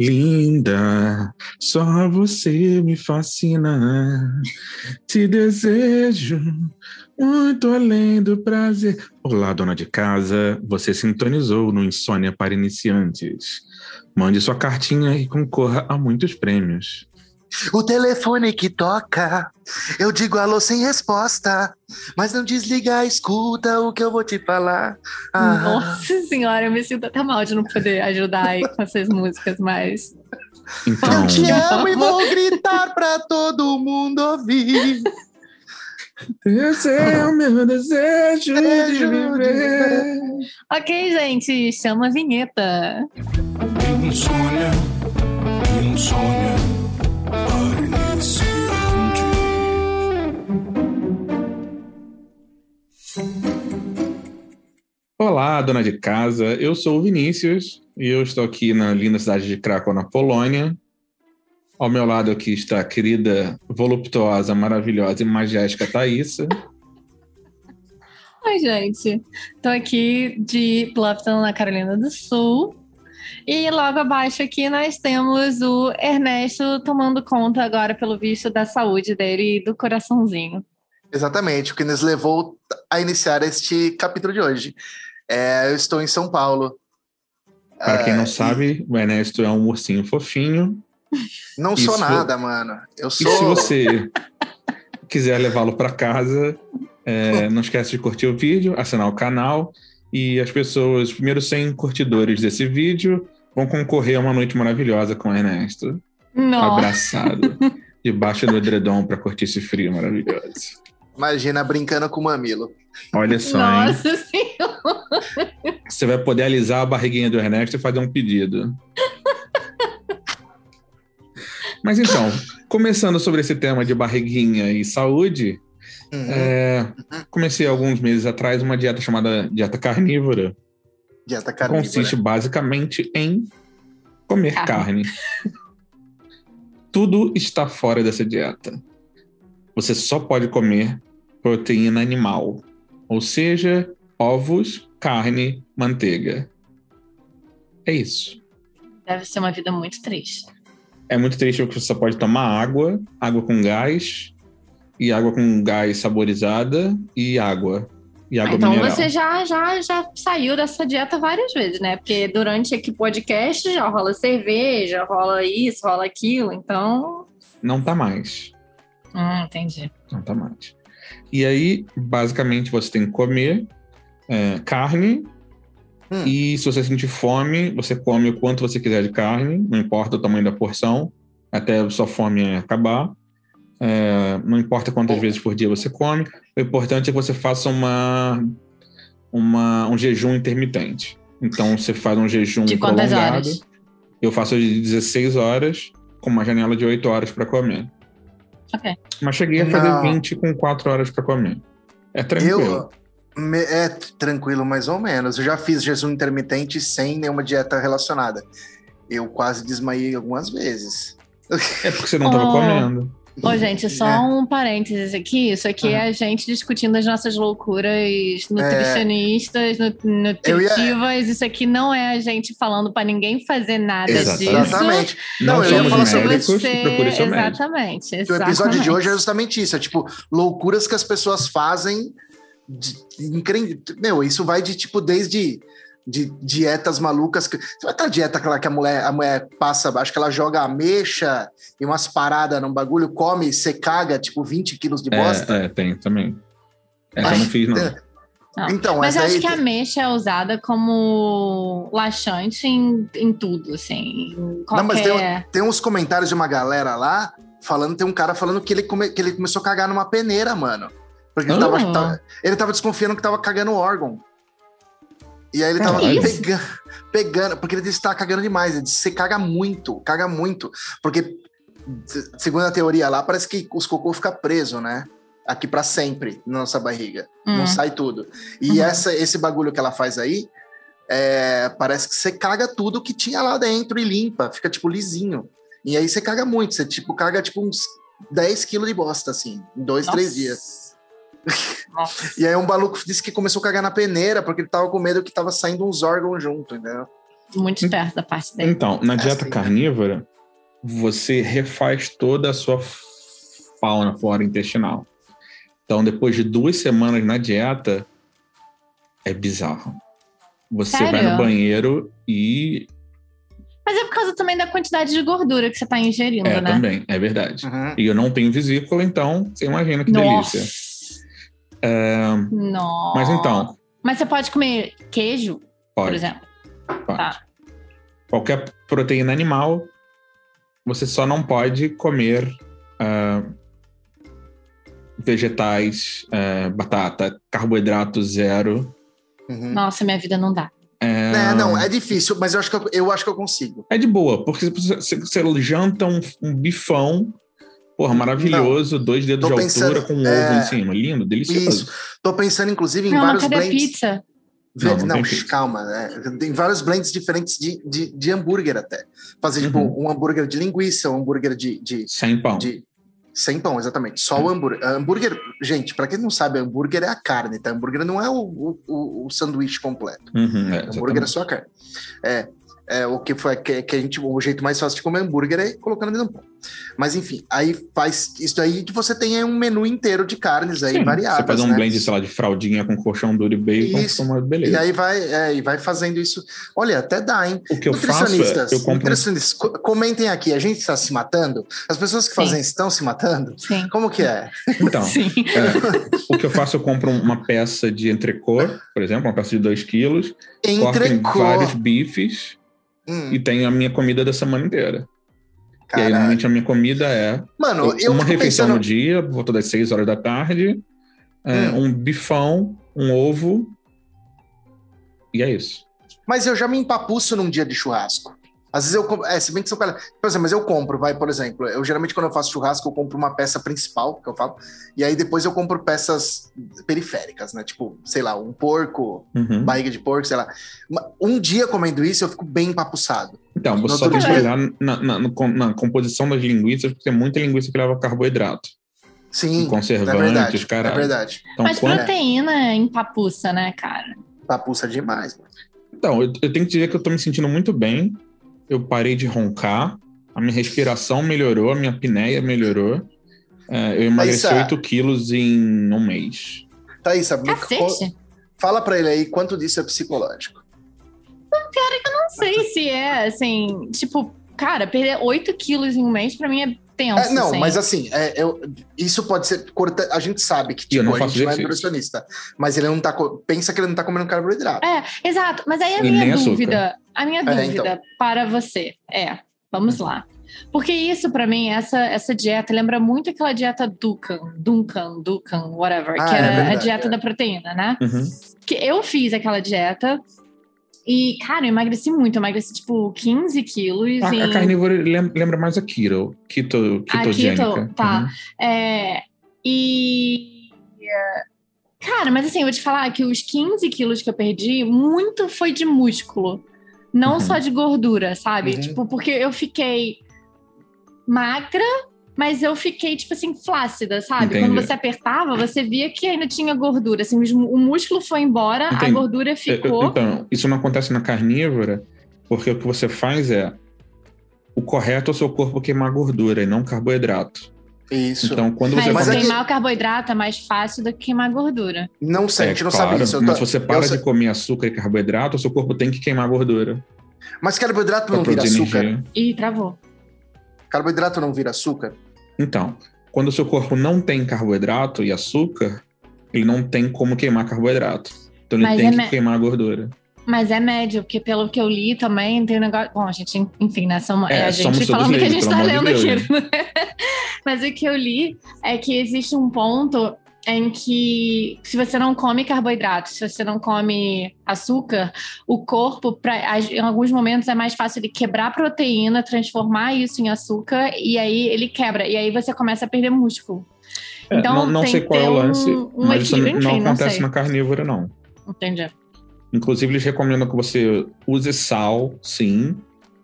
Linda, só você me fascina. Te desejo muito além do prazer. Olá, dona de casa. Você sintonizou no Insônia para Iniciantes. Mande sua cartinha e concorra a muitos prêmios. O telefone que toca, eu digo alô sem resposta, mas não desliga, escuta o que eu vou te falar. Ah. Nossa senhora, eu me sinto até mal de não poder ajudar aí com essas músicas, mas. Então... Eu te amo e vou gritar pra todo mundo ouvir. Esse é o meu desejo de viver. Ok, gente, chama a vinheta. Insônia, insônia. Olá, dona de casa. Eu sou o Vinícius e eu estou aqui na linda cidade de Krakow, na Polônia. Ao meu lado aqui está a querida, voluptuosa, maravilhosa e magética Thaísa. Oi, gente. Estou aqui de Bluffton, na Carolina do Sul. E logo abaixo aqui nós temos o Ernesto tomando conta agora, pelo visto, da saúde dele e do coraçãozinho. Exatamente, o que nos levou a iniciar este capítulo de hoje. É, eu estou em São Paulo. Para quem não é, sabe, o Ernesto é um ursinho fofinho. Não sou nada, mano. Eu sou. E se você quiser levá-lo para casa, é, não esquece de curtir o vídeo, assinar o canal e as pessoas, os primeiros 100 curtidores desse vídeo, vão concorrer a uma noite maravilhosa com o Ernesto. Nossa. Abraçado, debaixo do edredom para curtir esse frio maravilhoso. Imagina brincando com o mamilo. Olha só, Nossa hein? Senhora. Você vai poder alisar a barriguinha do Ernesto e fazer um pedido. Mas então, começando sobre esse tema de barriguinha e saúde, Uhum. É, comecei alguns meses atrás uma dieta chamada dieta carnívora. Dieta carnívora. Consiste basicamente em comer carne. carne. Tudo está fora dessa dieta. Você só pode comer proteína animal, ou seja, ovos, carne, manteiga. É isso. Deve ser uma vida muito triste. É muito triste porque você só pode tomar água, água com gás, e água com gás saborizada e água. E água ah, então mineral. você já, já, já saiu dessa dieta várias vezes, né? Porque durante aqui podcast já rola cerveja, rola isso, rola aquilo, então. Não tá mais. Hum, entendi. Não tá mais. E aí, basicamente, você tem que comer é, carne. Hum. E se você sentir fome, você come o quanto você quiser de carne, não importa o tamanho da porção, até a sua fome acabar. É, não importa quantas vezes por dia você come, o importante é que você faça uma, uma, um jejum intermitente. Então você faz um jejum de prolongado. Horas? Eu faço de 16 horas, com uma janela de 8 horas para comer. Ok. Mas cheguei a fazer não. 20 com 4 horas para comer. É tranquilo. Eu, é tranquilo, mais ou menos. Eu já fiz jejum intermitente sem nenhuma dieta relacionada. Eu quase desmaiei algumas vezes. É porque você não estava oh. comendo. Ô, gente, só é. um parênteses aqui. Isso aqui é a gente discutindo as nossas loucuras nutricionistas, é. nutritivas. Ia... Isso aqui não é a gente falando para ninguém fazer nada Exatamente. disso. Exatamente. Não, não eu ia falar sobre você. Exatamente, exatamente. O episódio de hoje é justamente isso. É tipo, loucuras que as pessoas fazem. De, meu, isso vai de tipo desde de dietas malucas. Que, outra dieta aquela que a mulher, a mulher passa, acho que ela joga ameixa e umas paradas num bagulho, come, você caga, tipo 20 quilos de bosta. É, é tem também. Essa eu não fiz, não. Não. Então, mas eu acho que a ameixa é usada como laxante em, em tudo, assim. Qualquer... Não, mas tem, tem uns comentários de uma galera lá falando, tem um cara falando que ele, come, que ele começou a cagar numa peneira, mano. Porque ele, tava, ah. tava, ele tava desconfiando que tava cagando órgão. E aí ele tava é pegando, pegando, porque ele disse que tava cagando demais. Ele disse: você caga muito, caga muito. Porque, segundo a teoria lá, parece que os cocô fica preso, né? Aqui para sempre na nossa barriga. Hum. Não sai tudo. E uhum. essa, esse bagulho que ela faz aí, é, parece que você caga tudo que tinha lá dentro e limpa, fica tipo lisinho. E aí você caga muito, você tipo caga tipo uns 10 quilos de bosta, assim, em dois, Nossa. três dias e aí um maluco disse que começou a cagar na peneira, porque ele tava com medo que tava saindo uns órgãos junto, entendeu? muito esperto da parte dele. Então, na É, dieta sim. carnívora, você refaz toda a sua fauna, flora intestinal. Então, depois de duas semanas na dieta, é bizarro. Você vai Sério? no banheiro e. Mas é por causa também da quantidade de gordura que você tá ingerindo, É, né? também, é verdade. Uhum. E eu não tenho vesícula, então você imagina que Nossa. delícia. É, Nossa. mas então, Mas você pode comer queijo, por pode. exemplo. pode. Tá. Qualquer proteína animal, você só não pode comer ah, vegetais, ah, batata, carboidrato zero. Uhum. Nossa, minha vida não dá. É, É, não, é difícil, mas eu acho que eu, eu acho que eu consigo. é de boa, porque você, você- você janta um, um bifão, porra, maravilhoso, dois dedos Tô de pensando, altura com um é, ovo em cima. Lindo, delicioso. Isso. Tô pensando, inclusive, em Não, vários cadê blends. pizza? Não, Não, não calma. né? Tem vários blends diferentes de, de, de hambúrguer até. Fazer, tipo, Uhum. um hambúrguer de linguiça, um hambúrguer de, de, Sem pão. de- Sem pão, exatamente. Só o hambúrguer. Hambúrguer, gente, pra quem não sabe, hambúrguer é a carne, tá? Hambúrguer não é o, o, o- o sanduíche completo. Uhum, é, hambúrguer é só a carne. É, é o que foi que, que a gente, o jeito mais fácil de comer hambúrguer é colocando dentro do pão. Mas enfim, aí faz isso aí que você tem aí um menu inteiro de carnes aí Sim, variadas. Você faz um né? blend, sei lá, de fraldinha com colchão duro e bacon, Isso. uma beleza. E aí vai, é, e vai fazendo isso. Olha, até dá, hein? o que eu faço é, eu compro nutricionistas, co- comentem aqui, a gente está se matando? As pessoas que Sim. fazem isso estão se matando? Sim. Como que é? Então, Sim. é, o que eu faço, eu compro uma peça de entrecô, por exemplo, uma peça de 2 quilos, Entrecô. vários bifes Hum, e tenho a minha comida da semana inteira. E aí, caralho. normalmente, a minha comida é Mano, eu uma refeição pensando... no dia, volta das 6 horas da tarde, é, Hum. um bifão, um ovo, e é isso. Mas eu já me empapuço num dia de churrasco. Às vezes eu compro. É, se bem que são cara. Por exemplo, mas eu compro, vai, por exemplo. Eu geralmente, quando eu faço churrasco, eu compro uma peça principal, que eu falo. E aí depois eu compro peças periféricas, né? Tipo, sei lá, um porco, Uhum. barriga de porco, sei lá. Um dia comendo isso, eu fico bem empapuçado. Então, você No só tem que olhar na, na- no- na composição das linguiças, porque tem muita linguiça que leva carboidrato. Sim, é conservantes, verdade. caralho. É verdade. Então, Mas quando- proteína empapuça, né, cara? Papuça demais. mano. Então, eu, eu tenho que dizer que eu tô me sentindo muito bem. Eu parei de roncar, a minha respiração melhorou, a minha apneia melhorou. É, eu emagreci Thaísa. 8 quilos em um mês. Sabe? Cacete. Fala pra ele aí quanto disso é psicológico. Não sei se é, assim, tipo, cara, perder 8 quilos em um mês pra mim é tenso. É, não, assim. mas assim, é, eu- isso pode ser. Corta, a gente sabe que eu tipo, não a gente não é nutricionista, mas ele não tá. Pensa que ele não tá comendo carboidrato. É, exato. Mas aí a E minha açúcar. dúvida, a minha É, dúvida para você é, vamos lá. Porque isso, pra mim, essa, essa dieta lembra muito aquela dieta Duncan, Duncan, Duncan, whatever, Ah, que é era a verdade, dieta é. da proteína, né? Uhum. Que eu fiz aquela dieta e, cara, eu emagreci muito. Eu emagreci, tipo, 15 quilos. A, em... a carnívora lem- lembra mais a keto, keto A ketogênica. keto, tá. Uhum. É, e. Cara, mas assim, eu vou te falar que os 15 quilos que eu perdi, muito foi de músculo. Não Uhum. só de gordura, sabe? Uhum. Tipo, porque eu fiquei magra, mas eu fiquei, tipo assim, flácida, sabe? Entendi. Quando você apertava, você via que ainda tinha gordura. Assim, o músculo foi embora, a Entendi. gordura Eu- eu- ficou. Então, isso não acontece na carnívora, porque o que você faz é o correto é o seu corpo queimar gordura e não carboidrato. Isso. Então, quando Mas, você Mas é que- queimar o carboidrato é mais fácil do que queimar gordura. não sei, a gente não É claro, sabe isso. Eu mas tô- se você para eu sei- de comer açúcar e carboidrato, o seu corpo tem que queimar gordura Mas carboidrato não vira açúcar. energia. Ih, travou. Carboidrato não vira açúcar. Então, quando o seu corpo não tem carboidrato e açúcar, ele não tem como queimar carboidrato. Então ele Mas tem é que queimar a gordura. Mas é médio, porque pelo que eu li também tem um negócio. Bom, a gente, enfim, né? Somos, é, É, a gente falando que a gente tá lendo de aqui. Deus, Mas o que eu li é que existe um ponto em que se você não come carboidrato, se você não come açúcar, o corpo, pra, em alguns momentos, é mais fácil ele quebrar proteína, transformar isso em açúcar, e aí ele quebra. E aí você começa a perder músculo. É, Então, não não sei qual é o lance, um mas isso não enfim, não acontece sei. na carnívora, não. Entendi. Inclusive, eles recomendam que você use sal, sim,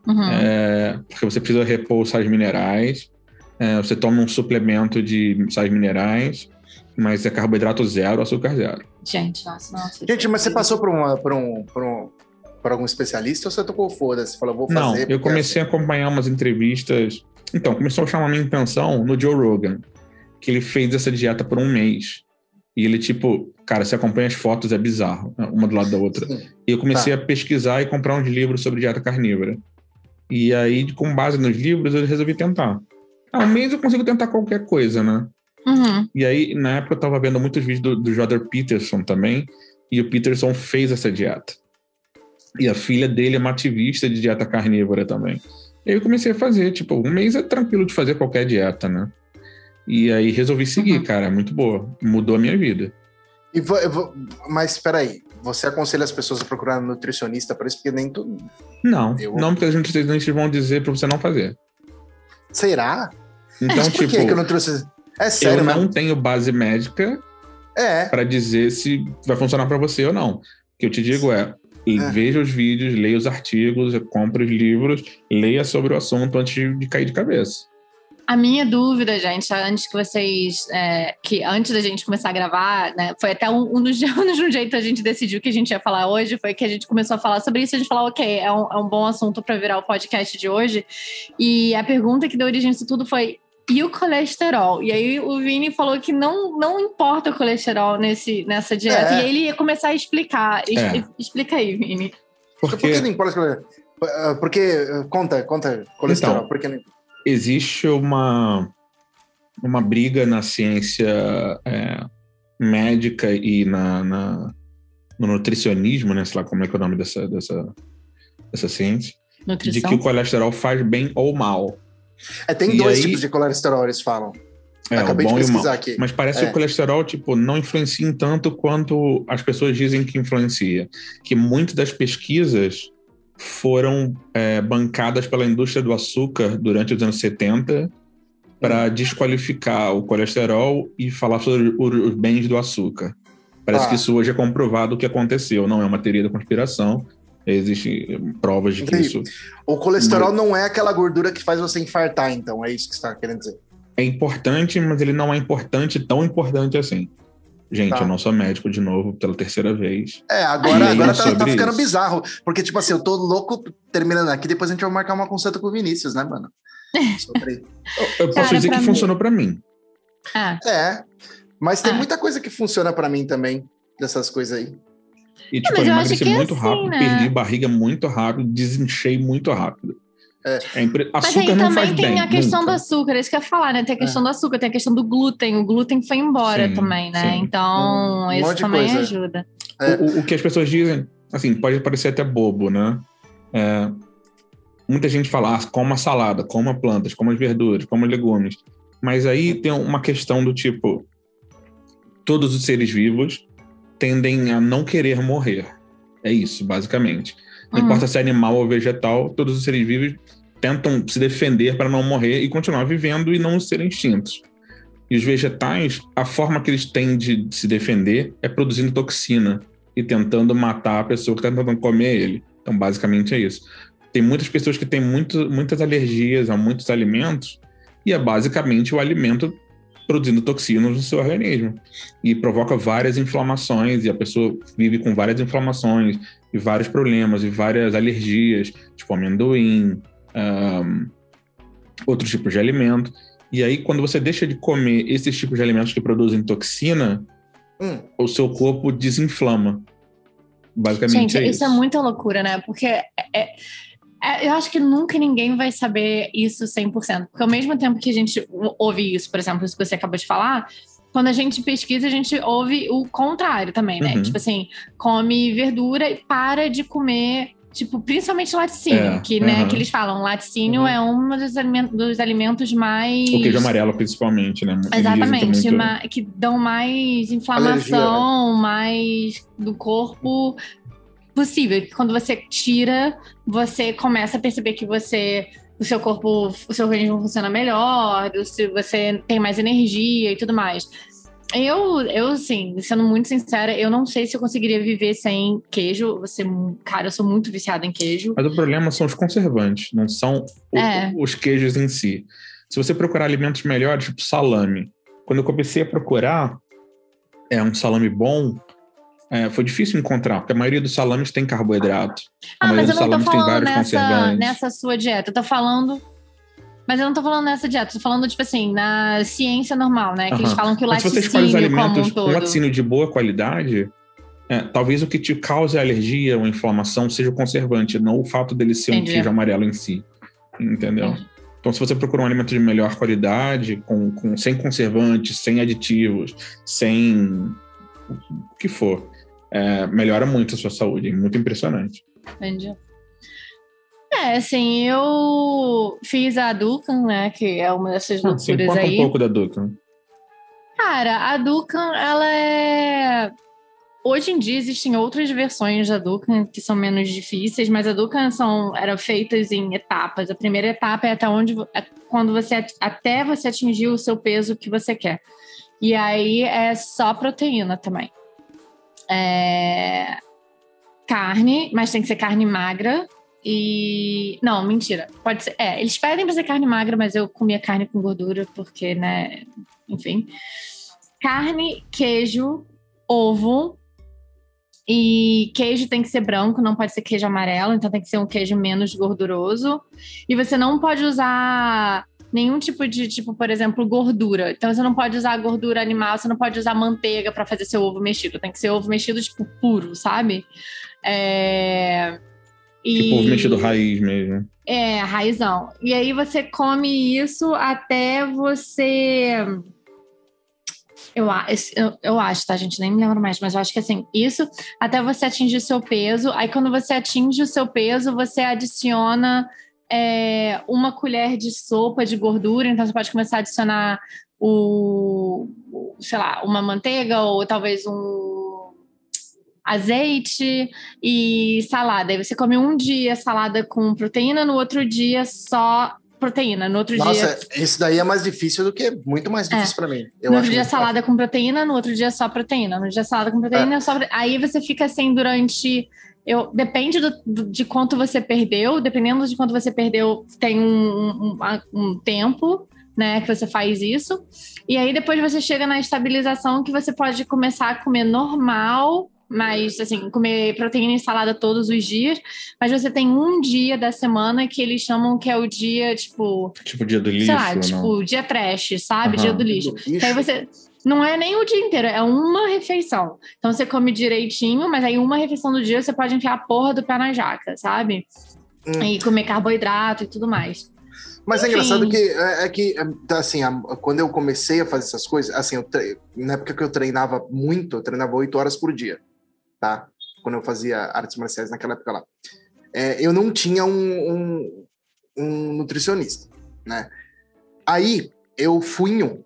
Uhum. é, porque você precisa repor sais minerais. É, você toma um suplemento de sais minerais, mas é carboidrato zero, açúcar zero. Gente, nossa, nossa. Gente, mas você passou por, uma, por, um, por, um, por algum especialista ou você tocou foda-se? Falou, vou Não, fazer. eu porque comecei a acompanhar umas entrevistas. Então, começou a chamar minha atenção no Joe Rogan, que ele fez essa dieta por um mês. E ele, tipo, cara, você acompanha as fotos, é bizarro, né, uma do lado da outra. Sim. E eu comecei Tá. a pesquisar e comprar uns livros sobre dieta carnívora. E aí, com base nos livros, eu resolvi tentar. Ah, um mês eu consigo tentar qualquer coisa, né? Uhum. E aí, na época, eu tava vendo muitos vídeos do, do Jordan Peterson também, e o Peterson fez essa dieta. E a filha dele é uma ativista de dieta carnívora também. E aí eu comecei a fazer, tipo, um mês é tranquilo de fazer qualquer dieta, né? E aí resolvi seguir, Uhum. cara, é muito boa. Mudou a minha vida. E vo- eu vou- mas espera aí, você aconselha as pessoas a procurar um nutricionista para isso? Porque nem tudo. Não, Eu- não porque as nutricionistas vão dizer pra você não fazer. Será? Então, Mas por tipo, que, que eu não trouxe. É sério, eu não mesmo? tenho base médica É. para dizer se vai funcionar para você ou não. O que eu te digo é, É. veja os vídeos, leia os artigos, compre os livros, leia sobre o assunto antes de cair de cabeça. A minha dúvida, gente, antes que vocês. é, que antes da gente começar a gravar, né? Foi até um, um dos anos de um jeito a gente decidiu que a gente ia falar hoje, foi que a gente começou a falar sobre isso. A gente falou, ok, é um, é um bom assunto para virar o podcast de hoje. E a pergunta que deu origem a isso tudo foi. E o colesterol? E aí o Vini falou que não, não importa o colesterol nesse, nessa dieta. É. E aí ele ia começar a explicar. É. Explica aí, Vini. Por que Porque não importa? Ah, Porque. Conta, conta colesterol. Então, por que não- existe uma, uma briga na ciência é, médica e na, na- no nutricionismo, né? Sei lá como é que é o nome dessa, dessa, dessa ciência. De Nutrição. que o colesterol faz bem ou mal. É, tem E dois aí- tipos de colesterol, eles falam. É, Acabei de pesquisar aqui. Mas parece É. que o colesterol, tipo, não influencia em tanto quanto as pessoas dizem que influencia. Que muitas das pesquisas foram é, bancadas pela indústria do açúcar durante os anos 70 para desqualificar o colesterol e falar sobre os bens do açúcar. Parece Ah. que isso hoje é comprovado o que aconteceu. Não é uma teoria da conspiração. Existem provas de que Entendi. isso O colesterol não é aquela gordura que faz você infartar, então. É isso que você está querendo dizer. é importante, mas ele não é importante, tão importante assim. Gente, Tá. eu não sou médico de novo pela terceira vez. É, agora, agora tá, tá ficando isso. bizarro. Porque, tipo assim, eu tô louco terminando aqui, depois a gente vai marcar uma consulta com o Vinícius, né, mano? Sobre- Eu, eu posso Cara, dizer que mim- funcionou pra mim. Ah, É. Mas tem Ah. muita coisa que funciona pra mim também, dessas coisas aí. E, tipo, mas eu emagreci é muito assim, rápido, né? perdi barriga muito rápido, desinchei muito rápido. É. impre- Mas aí não também faz tem bem, a questão do nunca. açúcar, é isso que eu ia falar, né? Tem a questão do açúcar, tem a questão do glúten. O glúten foi embora Sim, também, né? sim. Então, Um isso também coisa. ajuda. É. O, o- o que as pessoas dizem, assim, pode parecer até bobo, né? É, muita gente fala, ah, coma salada, coma plantas, coma as verduras, coma legumes. Mas aí tem uma questão do tipo, todos os seres vivos tendem a não querer morrer. É isso, basicamente. Não Uhum. importa se é animal ou vegetal, todos os seres vivos tentam se defender para não morrer e continuar vivendo e não serem extintos. E os vegetais, a forma que eles têm de se defender é produzindo toxina e tentando matar a pessoa que está tentando comer ele. Então, basicamente é isso. Tem muitas pessoas que têm muito, muitas alergias a muitos alimentos e é basicamente o alimento produzindo toxinas no seu organismo e provoca várias inflamações e a pessoa vive com várias inflamações e vários problemas e várias alergias, tipo amendoim, ahn, outros tipos de alimento. E aí, quando você deixa de comer esses tipos de alimentos que produzem toxina, Hum, o seu corpo desinflama. Basicamente Gente, é isso isso. é muita loucura, né? Porque é- é- é- eu acho que nunca ninguém vai saber isso 100%. Porque ao mesmo tempo que a gente ou- ouve isso, por exemplo, isso que você acabou de falar, quando a gente pesquisa, a gente ouve o contrário também, né? Uhum. Tipo assim, come verdura e para de comer, tipo, principalmente laticínio, É, que, né, uhum. que eles falam, laticínio Uhum. é um dos alimentos, dos alimentos mais... O queijo amarelo, principalmente, né? Dizem que é Exatamente, muito- que dão mais inflamação, mais do corpo possível. Quando você tira, você começa a perceber que você o seu corpo, o seu organismo funciona melhor, se você tem mais energia e tudo mais. Eu, eu, assim, sendo muito sincera, eu não sei se eu conseguiria viver sem queijo. Você, cara, eu sou muito viciada em queijo. Mas o problema são os conservantes, não são o- É. os queijos em si. Se você procurar alimentos melhores, tipo salame. Quando eu comecei a procurar é um salame bom, é, foi difícil encontrar, porque a maioria dos salames tem carboidrato. A ah, maioria dos salames tem vários nessa, conservantes. nessa sua dieta. Eu tô falando. Mas eu não tô falando nessa dieta, tô falando, tipo assim, na ciência normal, né? Que uh -huh. eles falam que o laticínio. Se você escolhe os alimentos um com laticínio de boa qualidade, é, talvez o que te cause alergia ou inflamação seja o conservante, não o fato dele ser Entendi. um queijo amarelo em si. Entendeu? Entendi. Então, se você procura um alimento de melhor qualidade, com, com, sem conservantes, sem aditivos, sem o que for, é, melhora muito a sua saúde, é muito impressionante. Entendi. É, assim, eu fiz a Dukan, né, que é uma dessas ah, loucuras sim, aí. um pouco da Dukan. Cara, a Dukan, ela é... Hoje em dia existem outras versões da Dukan que são menos difíceis, mas a Dukan são eram feitas em etapas. A primeira etapa é até onde é quando você até você atingir o seu peso que você quer. E aí é só proteína também é, carne, mas tem que ser carne magra. E. Não, mentira. Pode ser. É, eles pedem pra ser carne magra, mas eu comia carne com gordura, porque, né? Enfim. Carne, queijo, ovo. E queijo tem que ser branco, não pode ser queijo amarelo, então tem que ser um queijo menos gorduroso. E você não pode usar nenhum tipo de, tipo, por exemplo, gordura. Então você não pode usar gordura animal, você não pode usar manteiga para fazer seu ovo mexido. Tem que ser ovo mexido, tipo, puro, sabe? É... E... Tipo ovo mexido raiz mesmo. É, raizão. E aí você come isso até você. Eu, eu, eu acho, tá, gente? Nem me lembro mais, mas eu acho que assim, isso até você atingir o seu peso. Aí, quando você atinge o seu peso, você adiciona é, uma colher de sopa de gordura, então você pode começar a adicionar o, sei lá, uma manteiga ou talvez um azeite e salada. Aí você come um dia salada com proteína, no outro dia só proteína. No outro Nossa, dia. Nossa, esse daí é mais difícil do que muito mais difícil é. para mim. Eu no outro dia salada fácil. com proteína, no outro dia só proteína. No dia salada com proteína, é. só. Aí você fica assim durante eu, depende do, do, de quanto você perdeu, dependendo de quanto você perdeu, tem um, um, um, tempo, né, que você faz isso. E aí depois você chega na estabilização que você pode começar a comer normal, mas assim, comer proteína e salada todos os dias, mas você tem um dia da semana que eles chamam que é o dia, tipo. Tipo dia do lixo. Sei lá, tipo, dia trash, sabe? Uhum. Dia do lixo. Do lixo. Aí você não é nem o dia inteiro, é uma refeição. Então você come direitinho, mas aí uma refeição do dia você pode enfiar a porra do pé na jaca, sabe? Hum. E comer carboidrato e tudo mais. Mas Enfim. é engraçado que é, é que tá, assim, a, quando eu comecei a fazer essas coisas, assim, eu na época que eu treinava muito, eu treinava oito horas por dia, tá? Quando eu fazia artes marciais naquela época lá. É, eu não tinha um, um, um nutricionista, né? Aí eu fui em um,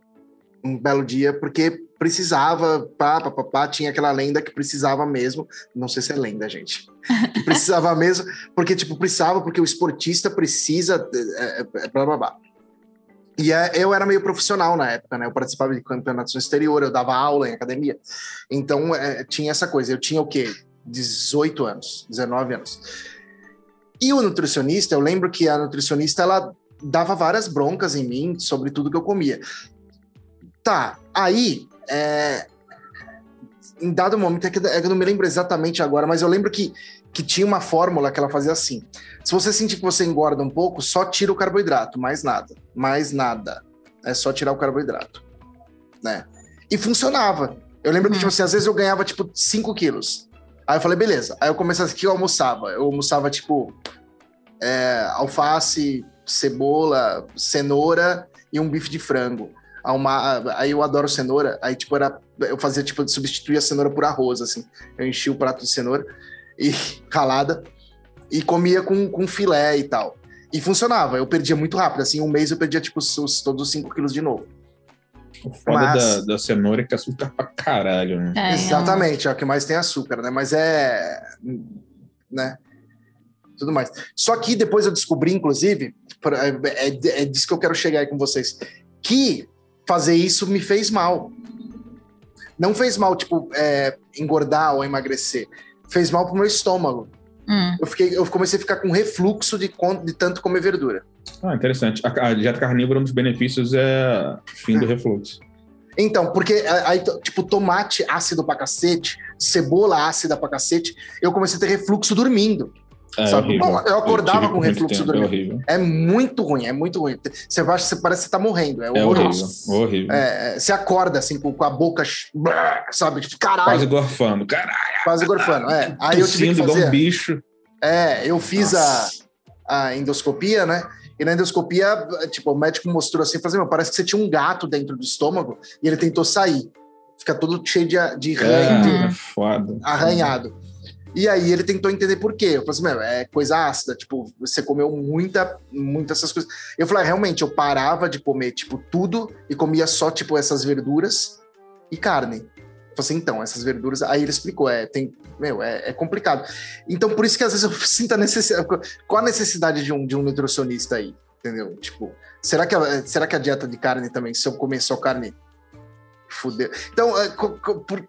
um belo dia, porque precisava, pá, pá, pá, pá, tinha aquela lenda que precisava mesmo, não sei se é lenda, gente, que precisava mesmo, porque, tipo, precisava, porque o esportista precisa, é, é, é, blá, blá, blá. E é, eu era meio profissional na época, né? Eu participava de campeonatos no exterior, eu dava aula em academia. Então, é, tinha essa coisa. Eu tinha o quê? 18 anos, 19 anos. E o nutricionista, eu lembro que a nutricionista, ela dava várias broncas em mim sobre tudo que eu comia. Tá, aí, é, em dado momento, é que, é que, eu não me lembro exatamente agora, mas eu lembro que, que tinha uma fórmula que ela fazia assim: se você sentir que você engorda um pouco, só tira o carboidrato, mais nada, mais nada. É só tirar o carboidrato, né? E funcionava. Eu lembro uhum. que, tipo assim, às vezes eu ganhava, tipo, 5 quilos. Aí eu falei, beleza. Aí eu comecei aqui, eu almoçava. Eu almoçava, tipo, é, alface, cebola, cenoura e um bife de frango uma, aí eu adoro cenoura, aí tipo era, eu fazia tipo substituir a cenoura por arroz assim. Eu enchia o prato de cenoura e calada e comia com, com filé e tal. E funcionava, eu perdia muito rápido, assim, um mês eu perdia tipo os, todos os 5 quilos de novo. O foda Mas... da, da cenoura é que açúcar pra caralho, né? É, Exatamente, é o que mais tem açúcar, né? Mas é. né? Tudo mais. Só que depois eu descobri, inclusive, é, é, é disso que eu quero chegar aí com vocês, que fazer isso me fez mal. Não fez mal, tipo, é, engordar ou emagrecer. Fez mal pro meu estômago. Hum. Eu, fiquei, eu comecei a ficar com refluxo de, de tanto comer verdura. Ah, interessante. A, a dieta carnívora, um dos benefícios é fim do refluxo. Então, porque aí, tipo, tomate ácido pra cacete, cebola ácida pra cacete, eu comecei a ter refluxo dormindo. É sabe? Bom, eu acordava tive com refluxo tempo, É dormindo. horrível. É muito ruim, é muito ruim. Você, você parece que você tá morrendo. É, É horrível. Horrível. É, você acorda assim, com, com a boca, sabe? Tipo, caralho, Quase quase, gorfando. Caralho, gorfando. É. Aí eu tive que igual um fazer. bicho. É, eu fiz a, Nossa. a endoscopia, né? E na endoscopia, tipo, o médico mostrou assim, falou assim, "Meu, parece que você tinha um gato dentro do estômago e ele tentou sair. Fica todo cheio de, de ranho, É, é foda. arranhado. E aí ele tentou entender por quê. Eu falei assim, meu, é coisa ácida, tipo, você comeu muita, muitas essas coisas. Eu falei, ah, realmente, eu parava de comer, tipo, tudo e comia só, tipo, essas verduras e carne. Eu falei assim, então, essas verduras. Aí ele explicou, é, tem, meu, é, é complicado. Então, por isso que às vezes eu sinto a necessidade. Qual a necessidade de um, de um nutricionista aí? Entendeu? Tipo, será que, a, será que a dieta de carne também, se eu comer só carne, fudeu? Então, é, por-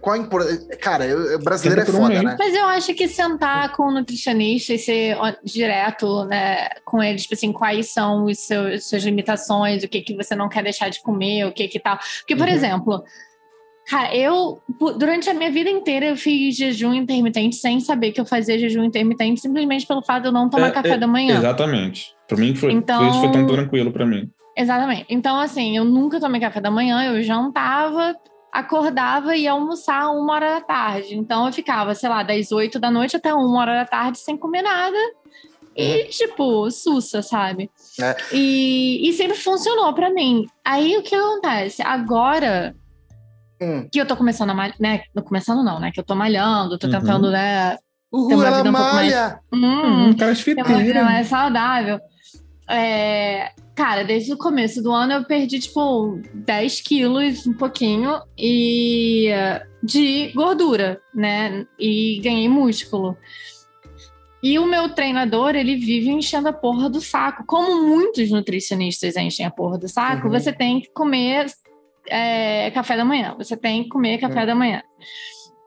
qual a importância. Cara, eu, brasileiro é um foda, né? Mas eu acho que sentar com o nutricionista e ser direto né, com ele, tipo assim, quais são os seus, suas limitações, o que, que você não quer deixar de comer, o que que tal. Porque, por Uhum. exemplo, cara, eu, durante a minha vida inteira, eu fiz jejum intermitente sem saber que eu fazia jejum intermitente, simplesmente pelo fato de eu não tomar É, café é, da manhã. Exatamente. Pra mim foi, Então- foi isso foi tão tranquilo pra mim. Exatamente. Então, assim, eu nunca tomei café da manhã, eu jantava, acordava e ia almoçar uma hora da tarde. Então, eu ficava, sei lá, das oito da noite até uma hora da tarde sem comer nada. E, tipo, sussa, sabe? É. E, e sempre funcionou pra mim. Aí, o que acontece? Agora Hum. que eu tô começando a malhar, né? Não começando não, né? Que eu tô malhando, tô Uhum. tentando, né? Uhul, uma vida um pouco mais- malha! Hum, Um cara ter uma vida mais saudável. É, cara, desde o começo do ano eu perdi, tipo, 10 quilos, um pouquinho, e de gordura, né? E ganhei músculo. E o meu treinador, ele vive enchendo a porra do saco. Como muitos nutricionistas enchem a porra do saco, Uhum. você tem que comer é, café da manhã. Você tem que comer café Uhum. da manhã.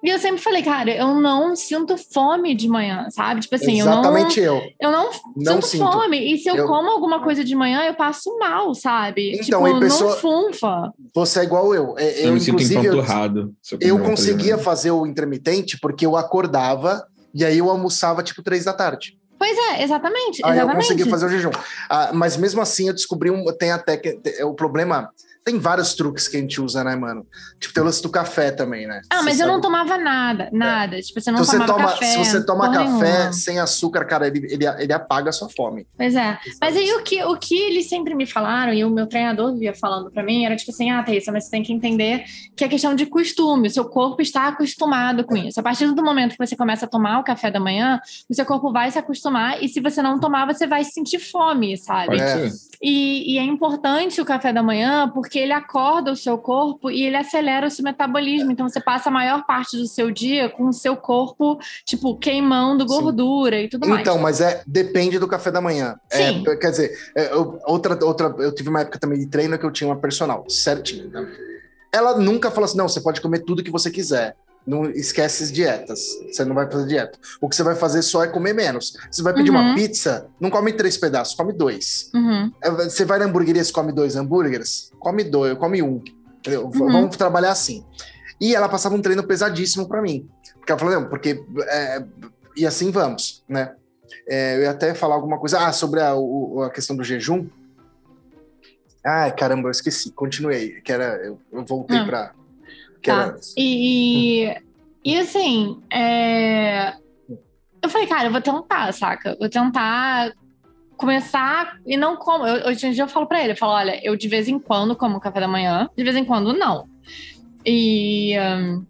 E eu sempre falei, cara, eu não sinto fome de manhã, sabe? Tipo assim, Exatamente eu. eu não, eu Não não sinto, sinto. fome. E se eu, Eu- como alguma coisa de manhã, eu passo mal, sabe? Então, tipo, pessoa- não funfa. Você é igual eu. É, Eu, Eu, me sinto inclusive, eu, empanturrado. eu coisa conseguia fazer o intermitente porque eu acordava e aí eu almoçava tipo três da tarde. Pois é, exatamente. Aí eu conseguia fazer o jejum. Ah, mas mesmo assim eu descobri um. Tem até que. O problema. Tem vários truques que a gente usa, né, mano? Tipo, tem o lance do café também, né? Ah, Você mas eu não sabe? tomava nada, nada. Tipo, você não você tomava toma, café. se você toma café nenhuma. sem açúcar, cara, ele, ele, ele apaga a sua fome. Pois é. Mas aí o que, o que eles sempre me falaram, e o meu treinador via falando pra mim, era tipo assim: ah, Thaisa, mas você tem que entender que é questão de costume. O seu corpo está acostumado com isso. A partir do momento que você começa a tomar o café da manhã, o seu corpo vai se acostumar, e se você não tomar, você vai sentir fome, sabe? É. E, e é importante o café da manhã porque ele acorda o seu corpo e ele acelera o seu metabolismo. Então você passa a maior parte do seu dia com o seu corpo, tipo, queimando Sim. gordura e tudo mais. Então, mas é depende do café da manhã. É, Sim. quer dizer, é, eu, outra, outra, eu tive uma época também de treino que eu tinha uma personal, certinho. né? Ela nunca falou assim: não, você pode comer tudo que você quiser. Não esquece as dietas. Você não vai fazer dieta. O que você vai fazer só é comer menos. Você vai pedir Uhum. uma pizza, não come três pedaços, come dois. Uhum. É, Você vai na hamburgueria, você come dois hambúrgueres, come dois, come um. Uhum. Vamos trabalhar assim. E ela passava um treino pesadíssimo pra mim. Porque ela falou, não, porque. é, e assim vamos, né? É, eu ia até falar alguma coisa. Ah, sobre a, o- a questão do jejum. Ai, caramba, eu esqueci. Continuei. Que era. Eu, eu voltei Ah. Pra. Que Tá. era, E, e, assim, é, eu falei, cara, eu vou tentar, saca? Vou tentar começar e não como. Eu- hoje em dia eu falo pra ele, eu falo, olha, eu de vez em quando como café da manhã, de vez em quando não. E. hum,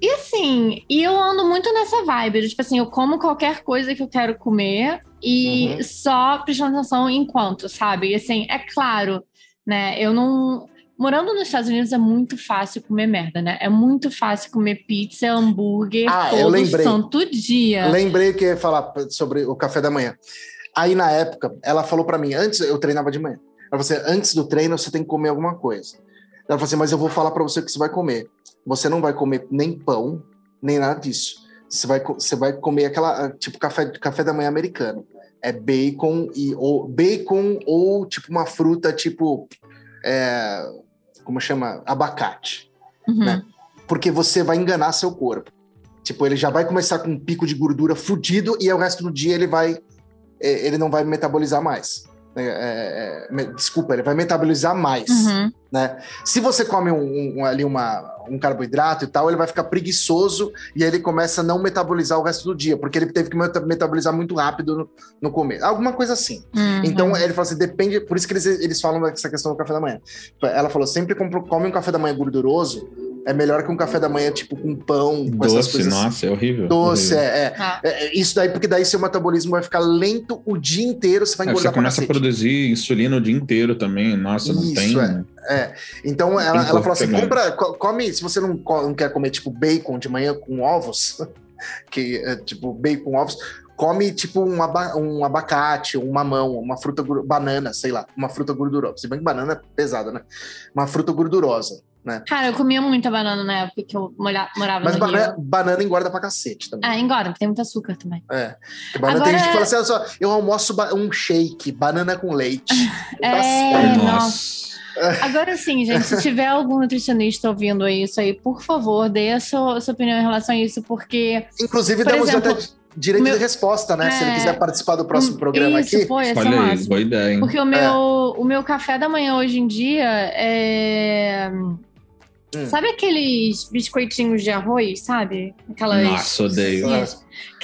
e assim, e eu ando muito nessa vibe, tipo assim, eu como qualquer coisa que eu quero comer e Uhum. só prestando atenção enquanto, sabe? E assim, é claro, né? Eu não. Morando nos Estados Unidos é muito fácil comer merda, né? É muito fácil comer pizza, hambúrguer Ah, eu todo lembrei. santo dia. Lembrei que eu ia falar sobre o café da manhã. Aí, na época, ela falou pra mim, antes eu treinava de manhã. Ela falou assim, antes do treino você tem que comer alguma coisa. Ela falou assim, mas eu vou falar pra você o que você vai comer. Você não vai comer nem pão, nem nada disso. Você vai, você vai comer aquela, ah, tipo, café, café da manhã americano. É bacon e ou bacon ou tipo uma fruta tipo é, como chama? Abacate. Uhum. Né? Porque você vai enganar seu corpo. Tipo, ele já vai começar com um pico de gordura fudido e o resto do dia ele vai. eh, Ele não vai metabolizar mais. É, é, é, desculpa, ele vai metabolizar mais. Uhum. né? Se você come um, um- ali uma, um carboidrato e tal, ele vai ficar preguiçoso e aí ele começa a não metabolizar o resto do dia, porque ele teve que meta- metabolizar muito rápido no, no começo. Alguma coisa assim. Uhum. Então ele fala assim: depende. Por isso que eles, eles falam dessa questão do café da manhã. Ela falou: sempre come um café da manhã gorduroso, é melhor que um café da manhã, tipo, com pão, com essas Doce, coisas. nossa, é horrível. Doce, horrível. é, é. Ah. É, é, Isso daí, porque daí seu metabolismo vai ficar lento o dia inteiro, você vai É, engordar você pra começa a produzir insulina o dia inteiro também. Nossa, não Isso, tem. é. Então ela, Tem ela falou assim: compra, co- come, se você não, não quer comer tipo bacon de manhã com ovos, que é tipo bacon ovos, come tipo um, aba- um abacate, um mamão, uma fruta, banana, sei lá, uma fruta gordurosa. Se bem que banana é pesada, né? Uma fruta gordurosa, né? Cara, eu comia muita banana na época que eu molha- morava Mas no banana, Rio. banana engorda pra cacete também. Ah, engorda, porque tem muito açúcar também. É. Porque banana tem Agora- gente que fala assim: "Olha só, eu almoço um shake, banana com leite. É, certo. nossa. Agora sim, gente, se tiver algum nutricionista ouvindo isso aí, por favor, dê a sua, a sua opinião em relação a isso, porque. Inclusive, Por damos exemplo, até direito meu- de resposta, né? Se ele É. quiser participar do próximo Hum, programa isso, aqui. pô, o Olha aí, máximo. boa ideia, hein? Porque o meu, o meu café da manhã hoje em dia é. Hum. Sabe aqueles biscoitinhos de arroz, sabe? Aquelas. Nossa, odeio.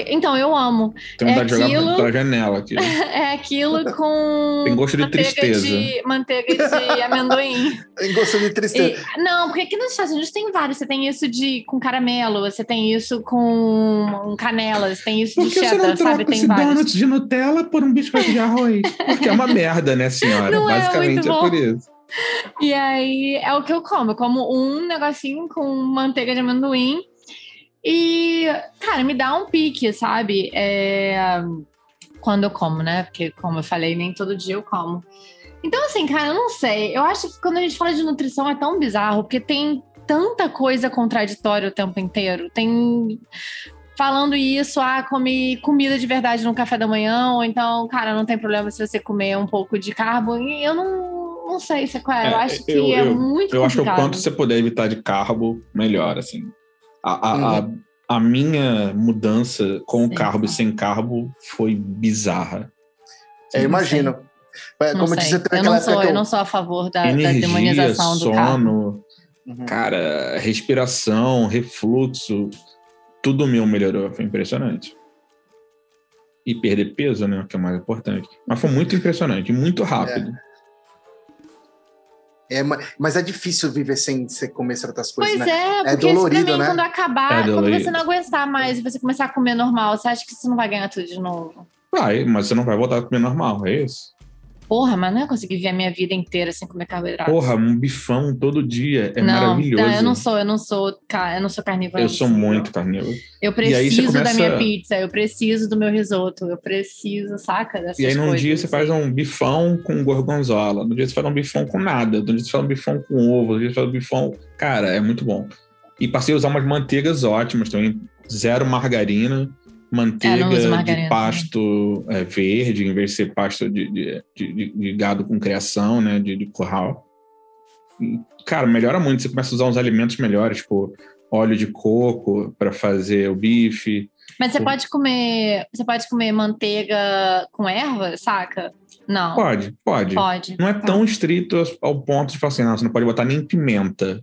Então, eu amo. Tem vontade de É jogar aquilo- pela janela aqui. É aquilo com. Tem gosto de manteiga tristeza. De, manteiga de amendoim. Em gosto de tristeza. E- não, porque aqui nos Estados Unidos tem vários. Você tem isso de com caramelo, você tem isso com canela, você tem isso de cheddar, sabe? Tem vários. de Nutella por um biscoito de arroz? Porque é uma merda, né, senhora? Não é Basicamente é, bom. por isso. E aí é o que eu como. Eu como um negocinho com manteiga de amendoim. E, cara, me dá um pique, sabe? É, Quando eu como, né? Porque, como eu falei, nem todo dia eu como. Então, assim, cara, eu não sei. Eu acho que quando a gente fala de nutrição é tão bizarro, porque tem tanta coisa contraditória o tempo inteiro. Tem falando isso, ah, come comida de verdade no café da manhã, ou então, cara, não tem problema se você comer um pouco de carbo. E eu não, não sei se é qual é. Eu É, acho que eu- é eu- muito Eu acho que o complicado. quanto você puder evitar de carbo, melhor, assim. A, a, Uhum. a, a minha mudança com Sim, carbo e sem carbo foi bizarra. Eu imagino. É, Não como sei. disse, tem eu, não sou, que eu não sou a favor da, da Energia, demonização do carbo. sono, Uhum. cara, respiração, refluxo, tudo meu melhorou. Foi impressionante. E perder peso, né? Que é o mais importante. Mas foi muito impressionante, muito rápido. É, ma- mas é difícil viver sem você comer certas coisas, Pois né? é, É porque dolorido, isso pra mim, né? quando acabar, É quando dolorido. você não aguentar mais e você começar a comer normal, você acha que você não vai ganhar tudo de novo? Vai, mas você não vai voltar a comer normal, é isso? Porra, mas não é conseguir viver a minha vida inteira sem comer carboidrato. Porra, um bifão todo dia é não, maravilhoso. Não, eu não sou, eu não sou, eu não sou carnívora. Eu sou muito carnívoro. Eu preciso da começa- minha pizza, eu preciso do meu risoto, eu preciso, saca? Dessas E aí num coisas, dia você faz assim. um bifão com gorgonzola, no dia você faz um bifão com nada, no dia você faz um bifão com ovo, no dia você faz um bifão... Cara, é muito bom. E passei a usar umas manteigas ótimas também, zero margarina, manteiga É, uso de pasto é, verde, em vez de ser pasto de, de, de- de- de gado com criação, né, de, de curral. Cara, melhora muito, você começa a usar uns alimentos melhores, tipo óleo de coco para fazer o bife, Mas você pode comer, você pode comer manteiga com erva, saca? Não. Pode, pode. Pode. Não é Tá. tão estrito ao ponto de falar assim, não, você não pode botar nem pimenta.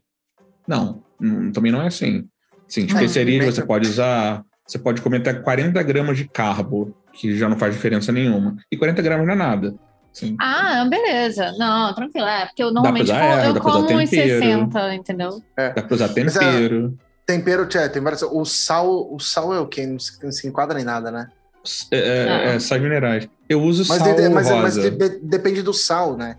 Não, não- também não é assim. Sim, especiarias você pode usar, você pode comer até 40 gramas de carbo, que já não faz diferença nenhuma. E 40 gramas não é nada. Sim. Ah, beleza. Não, tranquilo. É, porque eu normalmente usar co- erva, eu como uns tempero. 60, entendeu? Dá pra usar Mas, ah, tempero. Tempero, tchê, tem várias. O sal, o sal é o quê? Não se, não se enquadra em nada, né? É, é, Ah. é, sais minerais. Eu uso Mas, sal de- mas, mas rosa. de- depende do sal, né?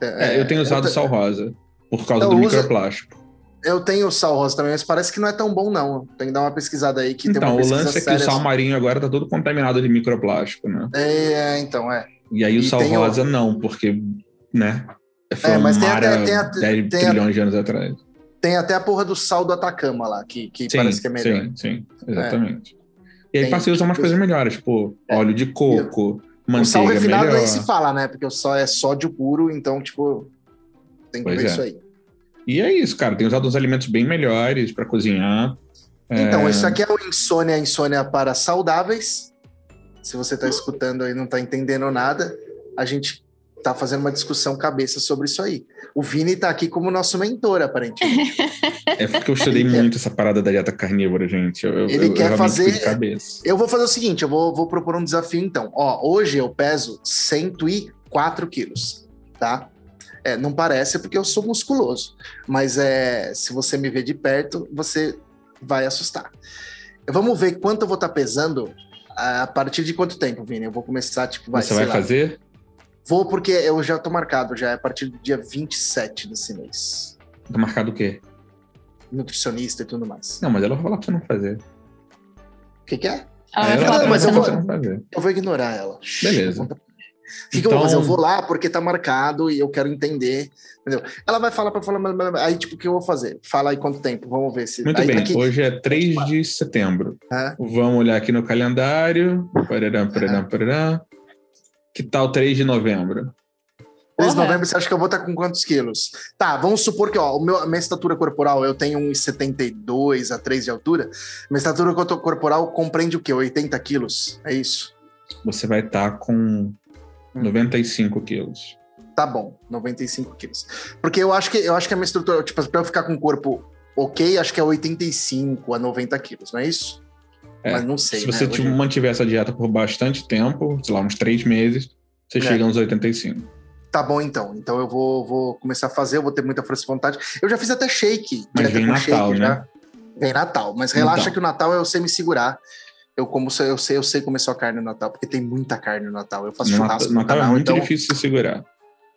É, eu tenho usado te- sal rosa, por causa Eu do uso- microplástico. Eu tenho sal rosa também, mas parece que não é tão bom, não. Tem que dar uma pesquisada aí que tem Então, uma o pesquisa lance é que o sal marinho agora tá todo contaminado de microplástico, né? É, então, é. E aí o E sal tem o- rosa não, porque, né? Foi É, mas tem até- há tem a- 10 tem a- trilhões de anos atrás. Tem até a porra do sal do Atacama lá, que, que Sim, parece que é melhor. sim, sim, exatamente. E aí Tem- passei a usar umas coisas melhores, tipo É. óleo de coco, manteiga o sal refinado melhor. nem se fala, né? Porque o sal é sódio puro, então, tipo, tem que Pois ver é. isso aí. E é isso, cara. Tem usado uns alimentos bem melhores para cozinhar. Então, É, isso aqui é o Insônia, Insônia para saudáveis. Se você está escutando aí e não está entendendo nada, a gente tá fazendo uma discussão cabeça sobre isso aí. O Vini tá aqui como nosso mentor, aparentemente. É porque eu estudei Ele quer- muito essa parada da dieta carnívora, gente. Eu, eu- Ele eu quer realmente fazer-. Eu vou fazer o seguinte, eu vou, vou propor um desafio então. Ó, hoje eu peso 104 quilos, tá? É, não parece porque eu sou musculoso, mas é, se você me ver de perto, você vai assustar. Vamos ver quanto eu vou estar pesando a partir de quanto tempo, Vini? Eu vou começar, tipo, vai, Você vai lá. fazer? Vou porque eu já tô marcado, já é a partir do dia 27 desse mês. Tá marcado o quê? Nutricionista e tudo mais. Não, mas ela vai falar pra você não fazer. O que, que é? Ela vai ela falar vai pra mas eu vou- pra você não fazer. Eu vou ignorar ela. Beleza. O que, que eu vou fazer? Eu Então- vou lá porque tá marcado e eu quero entender, entendeu? Ela vai falar para falar, aí tipo, o que eu vou fazer? Fala aí quanto tempo, vamos ver se... Muito aí, bem, aqui- hoje é 3 de setembro. É. Vamos olhar aqui no calendário. Pararam, pararam, pararam. Que tal 3 de novembro? 3 de novembro, você acha que eu vou estar com quantos quilos? Tá, vamos supor que, ó, o meu, a minha estatura corporal, eu tenho 1,72 a 3 de altura. Minha estatura co- corporal compreende o quê? 80 quilos? É isso? Você vai estar com 95 quilos. Tá bom, 95 quilos. Porque eu acho que eu acho que a minha estrutura, tipo, pra eu ficar com o corpo ok, acho que é 85 a 90 quilos, não é isso? É, Mas não sei. Se né? você Hoje- tipo, mantiver essa dieta por bastante tempo, sei lá, uns 3 meses, você É. chega uns 85. Tá bom, então. Então eu vou, vou começar a fazer, eu vou ter muita força de vontade. Eu já fiz até shake. Mas vem Natal, shake, né? já. Vem Natal, mas relaxa Então. que o Natal eu sei me segurar. Eu como eu sei, eu sei comer só carne no Natal, porque tem muita carne no Natal. Eu faço No churrasco Natal, no Natal é muito então. difícil se segurar.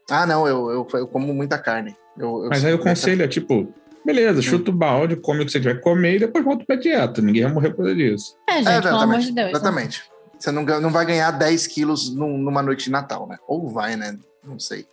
Ah, não, eu, eu, eu como muita carne. Eu, eu Mas aí o conselho é tipo, beleza, chuta o balde, come o que você tiver que comer e depois volta pra dieta. Ninguém vai morrer por causa disso. É, gente, É, pelo amor de Deus. né? Exatamente. Você não, não vai ganhar 10 quilos num- numa noite de Natal, né? Ou vai, né? Não sei.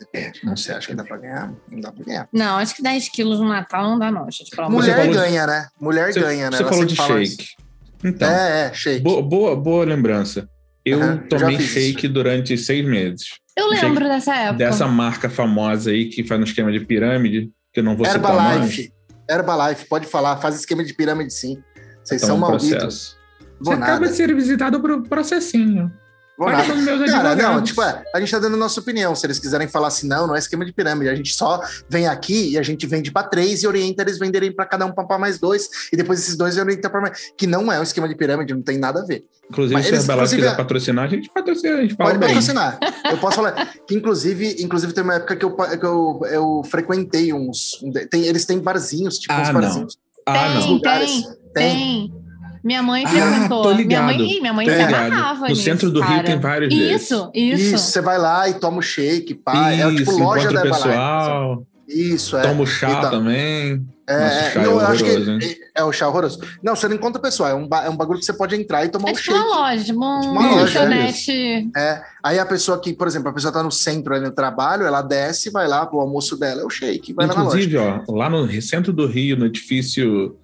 Depende. não Você sei acha que dá pra ganhar? Não dá pra ganhar. Não, acho que 10 quilos no Natal não dá, não, gente. Mulher de- ganha, né? Mulher Você, ganha, né? você Ela falou de fala isso. shake. Então, É, é, shake. boa, boa, boa lembrança. Eu já tomei shake durante seis meses. Eu lembro dessa época. Dessa marca famosa aí que faz um esquema de pirâmide, que eu não vou citar mais. Herbalife. Herbalife, pode falar, faz esquema de pirâmide sim. Vocês Então, são um malditos. processo. Vou Você acaba de ser visitado por processinho. Vou nada. Cara, não, tipo, é, a gente tá dando a nossa opinião. Se eles quiserem falar assim, não, não é esquema de pirâmide. A gente só vem aqui e a gente vende pra três e orienta eles venderem pra cada um pra mais dois. E depois esses dois orientam pra mais. Que não é um esquema de pirâmide, não tem nada a ver. Inclusive, Mas se a eles, Herbalife inclusive, quiser patrocinar, a gente patrocina, a gente fala Pode bem. patrocinar. Eu posso falar que, inclusive, inclusive, tem uma época que eu, que eu, eu frequentei uns. um Tem, eles têm barzinhos, tipo Ah, uns não. barzinhos. Ah, Tem, não. lugares. tem, tem. Minha mãe Ah, frequentou. tô minha mãe, minha mãe Tô se ligado. agarrava No nisso, centro do Rio cara. tem vários. Isso, isso. Isso, você vai lá e toma o shake, pá. é tipo Isso, loja da o pessoal, Isso, é. toma o chá Então, também. É, Nossa, é, chá é não, eu acho que é, é o chá horroroso. Não, você não encontra o pessoal, é um, é um bagulho que você pode entrar e tomar É um tipo shake. uma loja, tipo um Tipo uma loja, é lanchonete. É, aí a pessoa que, por exemplo, a pessoa tá no centro ali no trabalho, ela desce, vai lá pro almoço dela, é o shake, vai lá na loja. Inclusive, ó, lá no centro do Rio, no edifício,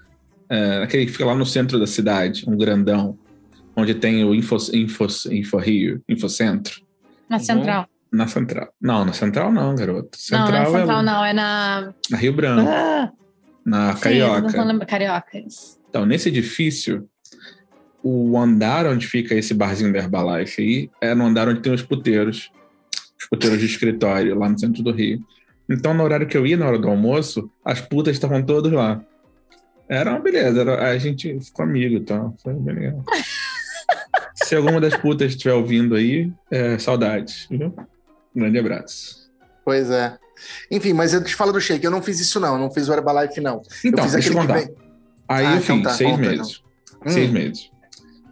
é, aquele que fica lá no centro da cidade, um grandão, onde tem o Info, Info, Info Rio, Infocentro, Na central. na central. Não, na central não, garoto. não, Central, na central é não, é na. na Rio Branco, Ah, na sim, Carioca. não tô lembrando- Carioca, isso. Então, nesse edifício, o andar onde fica esse barzinho da Herbalife aí é no andar onde tem os puteiros, os puteiros de escritório, lá no centro do Rio. Então, no horário que eu ia, na hora do almoço, as putas estavam todas lá. Era uma beleza, era- a gente ficou amigo e tal, foi bem legal. Se alguma das putas estiver ouvindo aí, é, saudades, viu? Um grande abraço. Pois é. Enfim, mas eu te falo do shake, eu não fiz isso não, eu não fiz o Herbalife não. Então, eu fiz deixa eu contar. vem... Aí Ah, eu então fiz tá, seis conta, meses. Hum. Seis meses.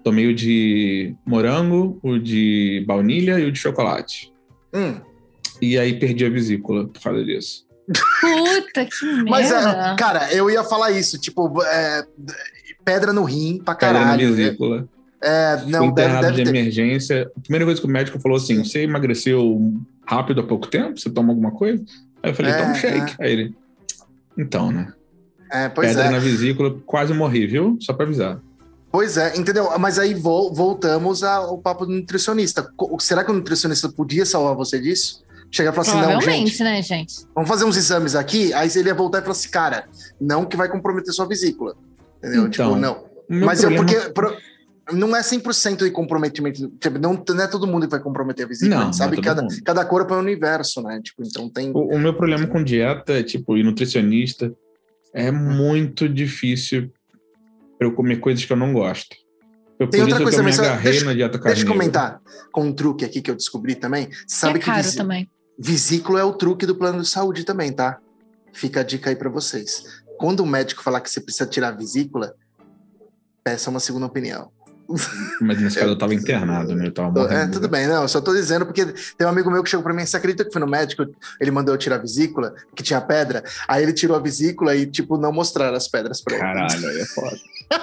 Tomei o de morango, o de baunilha e o de chocolate. Hum. E aí perdi a vesícula por causa disso. Puta que merda. Mas, é, cara, eu ia falar isso, tipo, é, pedra no rim pra Pedra na caralho. né? vesícula. É, Fui não, deve, internado deve de ter. emergência. A primeira coisa que o médico falou assim: você emagreceu rápido há pouco tempo? Você toma alguma coisa? Aí eu falei, É, toma um shake. Aí ele. Então, né? É, pois Pedra é. na vesícula, quase morri, viu? Só pra avisar. Pois é, entendeu? Mas aí vol- voltamos ao papo do nutricionista. Co- Será que o nutricionista podia salvar você disso? Chegar e falar assim, não, gente, né, gente? vamos fazer uns exames aqui. Aí ele ia voltar e falar assim, cara, não que vai comprometer sua vesícula. Entendeu? Então, tipo, não. Mas é problema- porque pro- não é 100% de comprometimento. Tipo, não, não é todo mundo que vai comprometer a vesícula. Não, sabe não é cada, mundo. cada corpo é um universo, né? Tipo, então tem. O, o meu problema com dieta, tipo, e nutricionista, é muito difícil pra eu comer coisas que eu não gosto. Foi Tem outra coisa que eu me agarrei deixa- na dieta Deixa eu comentar com um truque aqui que eu descobri também. Você sabe é que caro também. Vesícula é o truque do plano de saúde também, tá? Fica a dica aí pra vocês. Quando o médico falar que você precisa tirar a vesícula, peça uma segunda opinião. Mas nesse caso eu tava internado, né? Eu tava Tô- morrendo. É, tudo bem, não, eu só tô dizendo porque tem um amigo meu que chegou pra mim, você acredita que foi no médico, ele mandou eu tirar a vesícula, que tinha pedra, aí ele tirou a vesícula e, tipo, não mostraram as pedras pra ele. Caralho, aí é foda.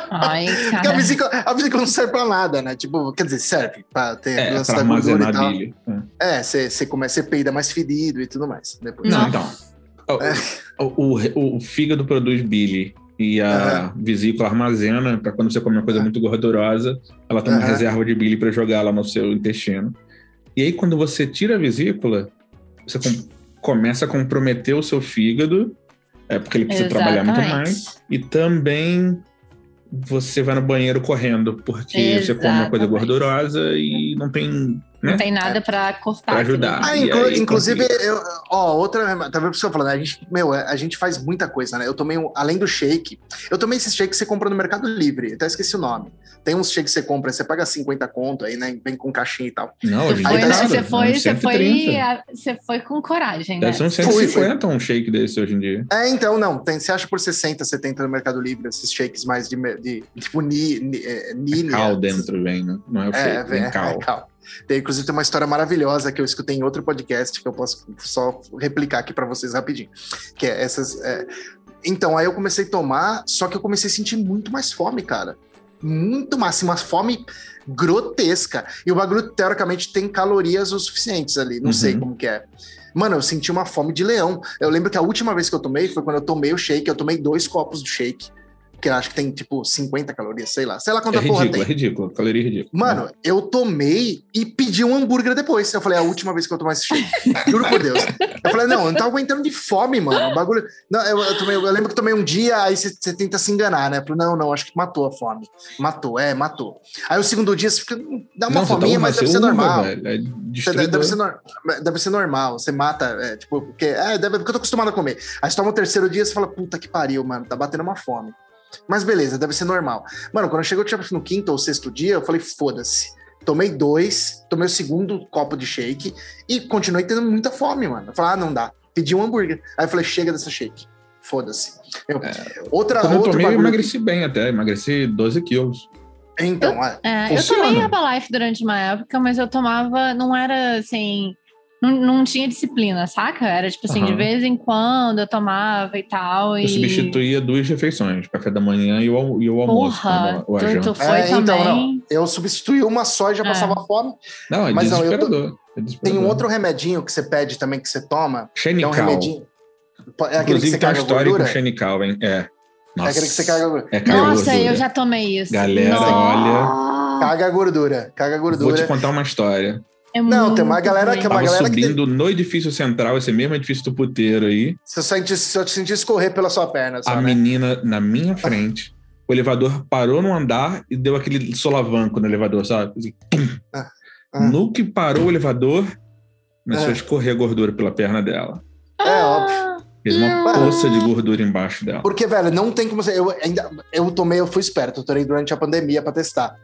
Ai, Porque a vesícula, a vesícula não serve pra nada, né? Tipo, quer dizer, serve pra ter É, lance pra da gordura e armazenar tal. bile. É. É, você, você começa, você peida mais fedido e tudo mais. Depois. Não, então. É. O, o, o- fígado produz bile e a vesícula armazena para quando você come uma coisa muito gordurosa, ela tem uma Aham. reserva de bile para jogar lá no seu intestino. E aí quando você tira a vesícula, você com- começa a comprometer o seu fígado, é porque ele precisa trabalhar muito Exatamente. mais e também você vai no banheiro correndo, porque você come uma coisa gordurosa e não tem, né? Não tem nada pra cortar. Pra ajudar. Ah, inclu- aí, inclusive, eu, ó, outra, tá vendo o que eu falando? A gente, meu, a gente faz muita coisa, né? Eu tomei, um, além do shake, eu tomei esse shake que você compra no Mercado Livre, até esqueci o nome. Tem uns shakes que você compra, você paga 50 conto aí, né? Vem com caixinha e tal. Não, em foi, dia tá né? nada, você é foi, você foi, 130. a- você foi com coragem, né? Deve ser uns Fui, 150 um shake desse hoje em dia. É, então, não, tem, você acha por 60, 70 no Mercado Livre, esses shakes mais de, de tipo, ni, ni, é, Nini, Cal é, dentro vem, né? Não é o É, shake, vem é, cal. é, cal. Tem, inclusive, tem uma história maravilhosa que eu escutei em outro podcast que eu posso só replicar aqui para vocês rapidinho. Que é essas. é, Então, aí eu comecei a tomar, só que eu comecei a sentir muito mais fome, cara. Muito mais, assim, uma fome grotesca. E o bagulho, teoricamente, tem calorias o suficientes ali. Não Uhum. sei como que é. Mano, eu senti uma fome de leão. Eu lembro que a última vez que eu tomei foi quando eu tomei o shake. Eu tomei dois copos do shake. Que acho que tem, tipo, 50 calorias, sei lá. Sei lá É quanta porra ridículo, tem. é ridículo. Caloria ridícula. Mano, eu tomei e pedi um hambúrguer depois. Eu falei, é a última vez que eu tomar esse shake. Juro por Deus. Eu falei, não, eu não tava aguentando de fome, mano. O bagulho. Não, eu, eu tomei- eu lembro que tomei um dia, aí você tenta se enganar, né? Eu falei, não, não, acho que matou a fome. Matou, é, matou. Aí o segundo dia você fica. Dá uma você fominha, mas deve ser normal. velho, é Deve, ser deve ser normal. Você mata, é, tipo, porque. É, deve, porque eu tô acostumado a comer. Aí você toma o terceiro dia, você fala, puta que pariu, mano, tá batendo uma fome. Mas beleza, deve ser normal. Mano, quando chegou tipo, no quinto ou sexto dia, eu falei, foda-se. Tomei dois, tomei o segundo copo de shake e continuei tendo muita fome, mano. Eu falei, ah, não dá. Pedi um hambúrguer. Aí eu falei, chega dessa shake. Foda-se. Eu- Outra, Quando eu outro tomei, eu bagulho emagreci bem até. Emagreci 12 quilos. Então, é. É, eu tomei Herbalife durante uma época, mas eu tomava, não era assim, não, não tinha disciplina, saca? Era tipo assim, de Aham. vez em quando eu tomava e tal. Eu e... substituía duas refeições, café da manhã e o, e o almoço. Porra, o tu, tu foi É, então, também. não. Eu substituí uma só e já É. passava fome. Não, é Mas não, eu tô- desesperador. é Tem desesperador. um outro remedinho que você pede também, que você toma, que é um Xenical. remedinho. É aquele que Inclusive você tem uma caga história gordura? com Xenical, hein? É. É Nossa. aquele que você caga, É caga Nossa, gordura. eu já tomei isso. Galera, Nossa, caga gordura. Caga Vou te gordura. contar uma história. É Não, tem uma galera ruim. que é uma Tava galera que subindo no edifício central, esse mesmo edifício do puteiro aí. Você sente, se eu te sentir escorrer pela sua perna, só, a né? menina na minha frente. O elevador parou no andar e deu aquele solavanco no elevador, sabe? Assim, tum. Ah. No que parou o elevador, começou Ah. a escorrer gordura pela perna dela. É óbvio. Fez uma Não. poça de gordura embaixo dela. Porque, velho, não tem como você. Eu ainda. Eu tomei, eu fui esperto, eu tomei durante a pandemia pra testar.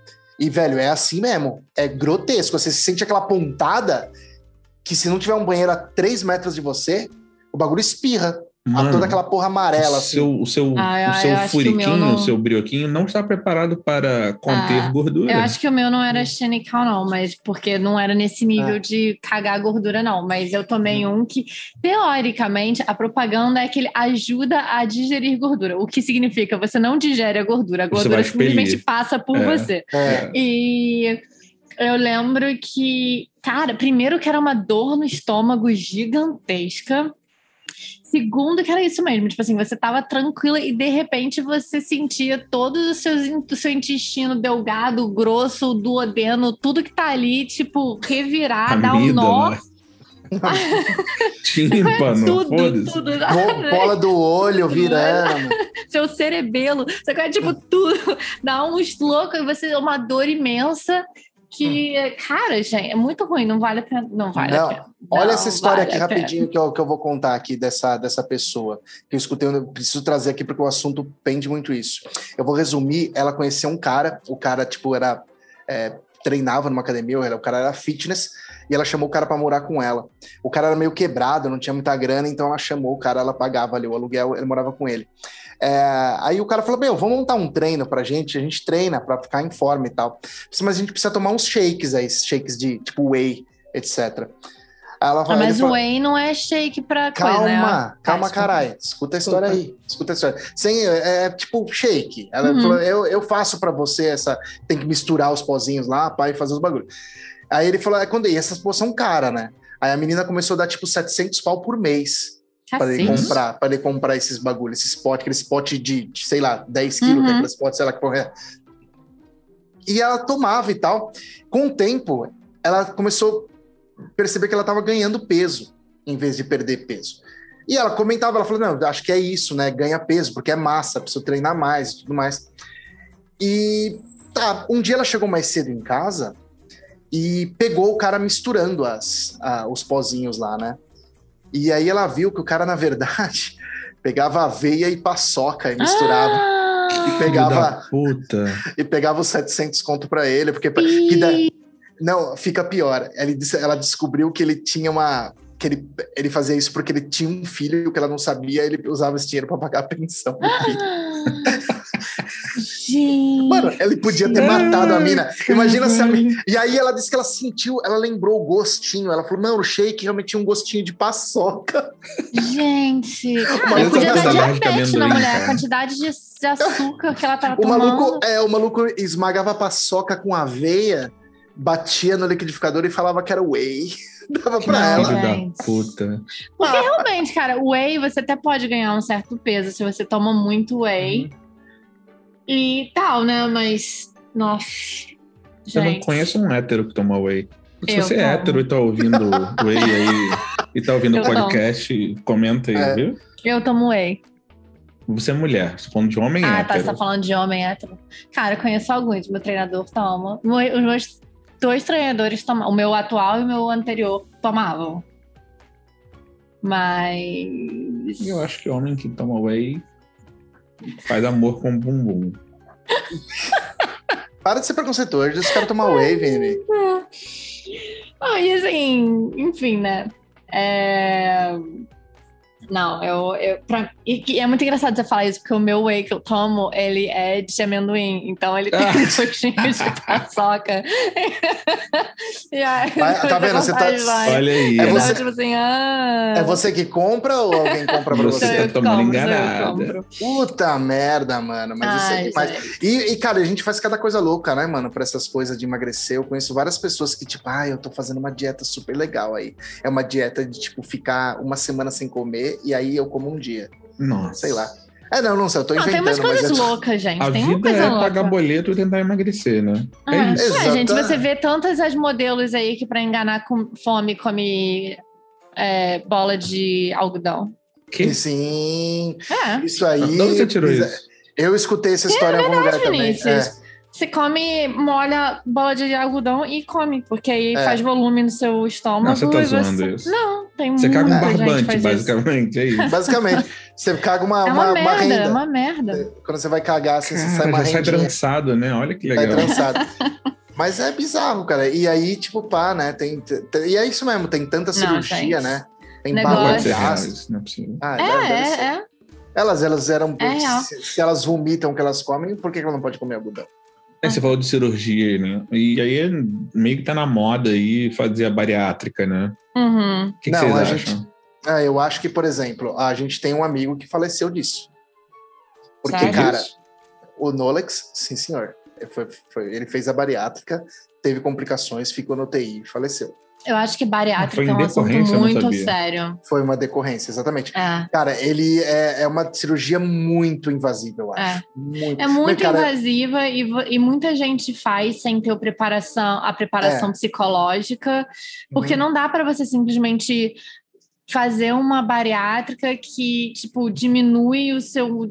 E, velho, é assim mesmo. É grotesco. Você sente aquela pontada que se não tiver um banheiro a 3 metros de você, o bagulho espirra. A Mano, toda aquela porra amarela, o assim. seu, o seu, Ah, o seu que o furiquinho, não- o seu brioquinho não está preparado para conter Ah, gordura. Eu acho que o meu não era xenical, não, mas porque não era nesse nível Ah. de cagar gordura, não. Mas eu tomei um que, teoricamente, a propaganda é que ele ajuda a digerir gordura. O que significa você não digere a gordura, a gordura simplesmente passa por É. você. É. E eu lembro que, cara, primeiro que era uma dor no estômago gigantesca. Segundo, que era isso mesmo. Tipo assim, você tava tranquila e de repente você sentia todos os seus o seu intestino delgado, grosso, duodeno, tudo que tá ali, tipo, revirar, dar um nó. Tímpano, tudo, tudo. Bo- Bola do olho virando. Seu cerebelo. Você quer, tipo, tudo. Dá uns loucos e você uma dor imensa. Que, cara, gente, é muito ruim. Não vale a pena. Não vale Não, a pena. Olha Não essa história vale aqui rapidinho que eu, que eu vou contar aqui dessa, dessa pessoa. Que eu escutei, eu preciso trazer aqui porque o assunto pende muito isso. Eu vou resumir, ela conheceu um cara, o cara, tipo, era. é, treinava numa academia, o cara era fitness, e ela chamou o cara para morar com ela. O cara era meio quebrado, não tinha muita grana, então ela chamou o cara, ela pagava ali o aluguel, ele morava com ele. É, aí o cara falou: Meu, vamos montar um treino pra gente, a gente treina pra ficar em forma e tal. Mas a gente precisa tomar uns shakes aí, shakes de tipo whey, etc. Aí ela Ah, falou- mas o whey não é shake pra coisa, Calma, né? calma, Ah, caralho. Escuta a história aí. Escuta a história. Sem, é, é tipo shake. Ela Uhum. falou: eu, eu faço pra você essa. Tem que misturar os pozinhos lá, pai, e fazer os bagulhos. Aí ele falou: é quando e essas pôs são caras, né? Aí a menina começou a dar tipo 700 pau por mês para ele Cacete. comprar, para ele comprar esses bagulhos, esses potes, aqueles potes de, de, sei lá, 10 quilos, Uhum. que aqueles potes, sei lá que porra é. E ela tomava e tal. Com o tempo, ela começou a perceber que ela estava ganhando peso em vez de perder peso. E ela comentava, ela falou: Não, acho que é isso, né? Ganha peso, porque é massa, preciso treinar mais e tudo mais. E tá, um dia ela chegou mais cedo em casa e pegou o cara misturando as, ah, os pozinhos lá, né? E aí ela viu que o cara, na verdade, pegava aveia e paçoca e misturava. Ah, E pegava, e pegava os 700 conto pra ele, porque que da- não, fica pior. Ele disse- ela descobriu que ele tinha uma que ele, ele fazia isso porque ele tinha um filho que ela não sabia, ele usava esse dinheiro pra pagar a pensão do filho. Gente. Mano, ele podia ter matado a mina. Imagina se a mina. E aí ela disse que ela sentiu, ela lembrou o gostinho. Ela falou: não, o shake realmente tinha um gostinho de paçoca. Gente, maluco cara, podia dar diabetes na mulher. cara. A quantidade de, de açúcar que ela tava O tomando. maluco, é, o maluco esmagava a paçoca com aveia, batia no liquidificador e falava que era whey. Dava pra Não, ela. Da puta. Porque realmente, cara, o whey você até pode ganhar um certo peso se você toma muito whey. Uhum. E tal, né? Mas. Nossa. Eu não conheço um hétero que toma whey. Se Eu você é tomo. hétero e tá ouvindo whey aí e tá ouvindo o Eu tomo. podcast, comenta aí, É. viu? Eu tomo whey. Você é mulher, você tá falando de homem Ah, tá. hétero. Você tá falando de homem hétero. Cara, eu conheço alguns. Meu treinador toma. Os meus dois treinadores tomam. O meu atual e o meu anterior tomavam. Mas. Eu acho que homem que toma whey faz amor com bumbum. Para de ser preconceituoso, esse cara tomar whey, Vini. Ah, e assim, enfim, né? É... Não, eu. eu pra... E é muito engraçado você falar isso, porque o meu whey que eu tomo, ele é de amendoim. Então ele tem Ah. um gostinho de paçoca. aí, Vai- tá vendo? Você tá-. Olha aí. É Então, você- tipo assim, ah... É você que compra ou alguém compra pra Você você? eu tá tomando enganada. compro. Puta merda, mano. Mas isso é Ai, demais. gente. E, e, cara, a gente faz cada coisa louca, né, mano, pra essas coisas de emagrecer. Eu conheço várias pessoas que, tipo, ah, eu tô fazendo uma dieta super legal aí. É uma dieta de, tipo, ficar uma semana sem comer e aí eu como um dia. Nossa. Sei lá. É, não, não sei, eu tô Não, tem inventando, umas coisas mas é... loucas, gente. A tem uma vida coisa é louca. pagar boleto e tentar emagrecer, né? É É, isso. é, gente, você vê tantas as modelos aí que pra enganar com fome come é, bola de algodão. Que? Sim, É, isso aí. De onde você tirou isso? Eu escutei essa história em algum lugar também. Vinícius. É. Você come, molha bola de algodão e come, porque aí É. faz volume no seu estômago. Não, você tá zoando isso. Não, tem Você caga um barbante, basicamente. É isso. Basicamente, você caga uma, É uma, uma, uma merda, renda. é uma merda. Quando você vai cagar, você, você sai Cara, uma já sai trançado, né? Olha que Sai legal. trançado. Mas é bizarro, cara. E aí, tipo, pá, né? Tem, tem- e é isso mesmo, tem tanta Não, cirurgia, gente. né? Tem Negócio. Não não é possível. Ah, É, é, é. Elas, elas eram. É se, se elas vomitam o que elas comem, por que que ela não pode comer algodão? É, você falou de cirurgia, né? E aí meio que tá na moda aí fazer a bariátrica, né? Uhum. O que, que Não, vocês a acham? gente- É, eu acho que, por exemplo, a gente tem um amigo que faleceu disso. Porque, Sério? cara, o Nolex, sim, senhor. Foi- foi- ele fez a bariátrica, teve complicações, ficou no TI e faleceu. Eu acho que bariátrica é um assunto muito sério. Foi uma decorrência, exatamente. É. Cara, ele é, é uma cirurgia muito invasiva, eu acho. É. Muito. É muito Cara, invasiva e, e muita gente faz sem ter o preparação, a preparação É. psicológica, porque Uhum. não dá para você simplesmente fazer uma bariátrica que, tipo, diminui o seu,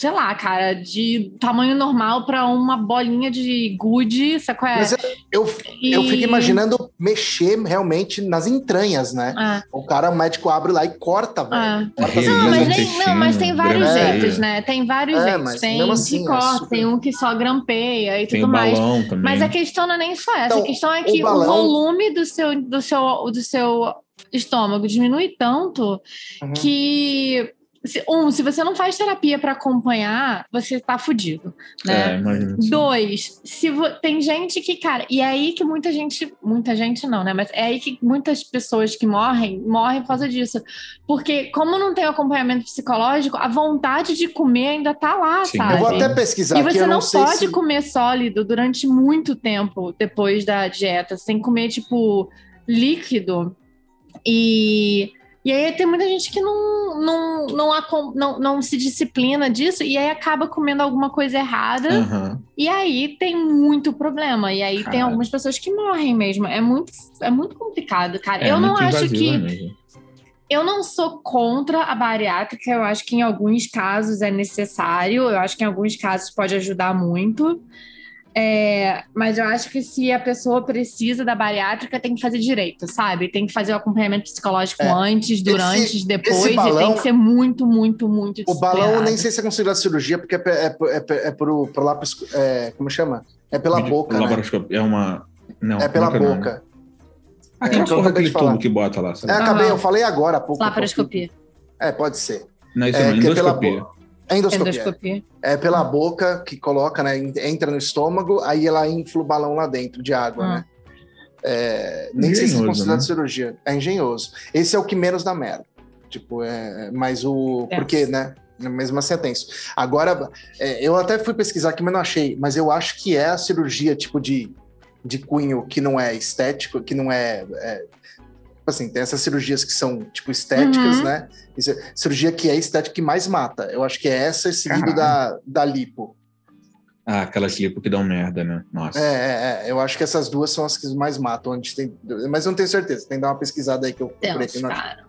sei lá, cara, de tamanho normal para uma bolinha de gude, sabe qual é? Mas eu, eu, eu E- fico imaginando mexer realmente nas entranhas, né? Ah, O cara, o médico abre lá e corta, velho. ah. Corta Não, mas, nem, não, mas tem vários grampeia. jeitos, né? Tem vários É, jeitos. Tem um assim, que é corta, super- tem um que só grampeia e Tem tudo o mais. balão também. Mas a questão não é nem só essa. Então, a questão é o que o, balão- volume do seu, do, seu, do seu estômago diminui tanto Uhum. que. Se- Um, se você não faz terapia para acompanhar, você tá fudido, É, né? imagina. assim. Dois, se vo- tem gente que, cara, e é aí que muita gente, muita gente não, né? Mas é aí que muitas pessoas que morrem, morrem por causa disso. Porque, como não tem acompanhamento psicológico, a vontade de comer ainda tá lá, Sim. sabe? Eu vou até pesquisar E você não, não, pode se... comer sólido durante muito tempo depois da dieta. Você tem que comer, tipo, líquido. E, e aí tem muita gente que não, não, não, não, não se disciplina disso e aí acaba comendo alguma coisa errada. Aham. E aí tem muito problema. E aí tem Cara. algumas pessoas que morrem mesmo. É muito, é muito complicado, cara. É eu não acho que. Eu não sou contra a bariátrica, eu acho que em alguns casos é necessário, eu acho que em alguns casos pode ajudar muito. É, mas eu acho que se a pessoa precisa da bariátrica, tem que fazer direito, sabe? Tem que fazer o acompanhamento psicológico É. antes, durante, depois, e balão- tem que ser muito, muito, muito O balão disciplinado. nem sei se é considerado cirurgia, porque é, é, é, é pro, pro lápis... É, como chama? É pela Vídeo- boca, né? É uma. Não, É pela que o nome? boca. Aquela É, eu porra acabei falar. tubo que bota lá. É, Sabe? acabei, Aham. eu falei agora há pouco. Laparoscopia. É, pode ser. Não, isso É, não, é endoscopia. boca. É endoscopia. Endoscopia. É pela boca que coloca, né? Entra no estômago, aí ela infla o balão lá dentro de água, Ah. né? É, nem sei se é considerado né? cirurgia. É engenhoso. Esse é o que menos dá merda. Tipo, é. Mas o. É. Porque, né? Mesmo assim é tenso. Agora, é, eu até fui pesquisar aqui, mas não achei. Mas eu acho que é a cirurgia, tipo, de, de cunho que não é estético, que não é. é assim, tem essas cirurgias que são, tipo, estéticas, Uhum. né? Isso é- cirurgia que é estética que mais mata. Eu acho que é essa seguido da, da lipo. Ah, aquelas lipo que dão merda, né? Nossa. É, é, é, eu acho que essas duas são as que mais matam. Onde tem, mas eu não tenho certeza. Tem que dar uma pesquisada aí que eu procurei aqui. Tenso, Não, cara.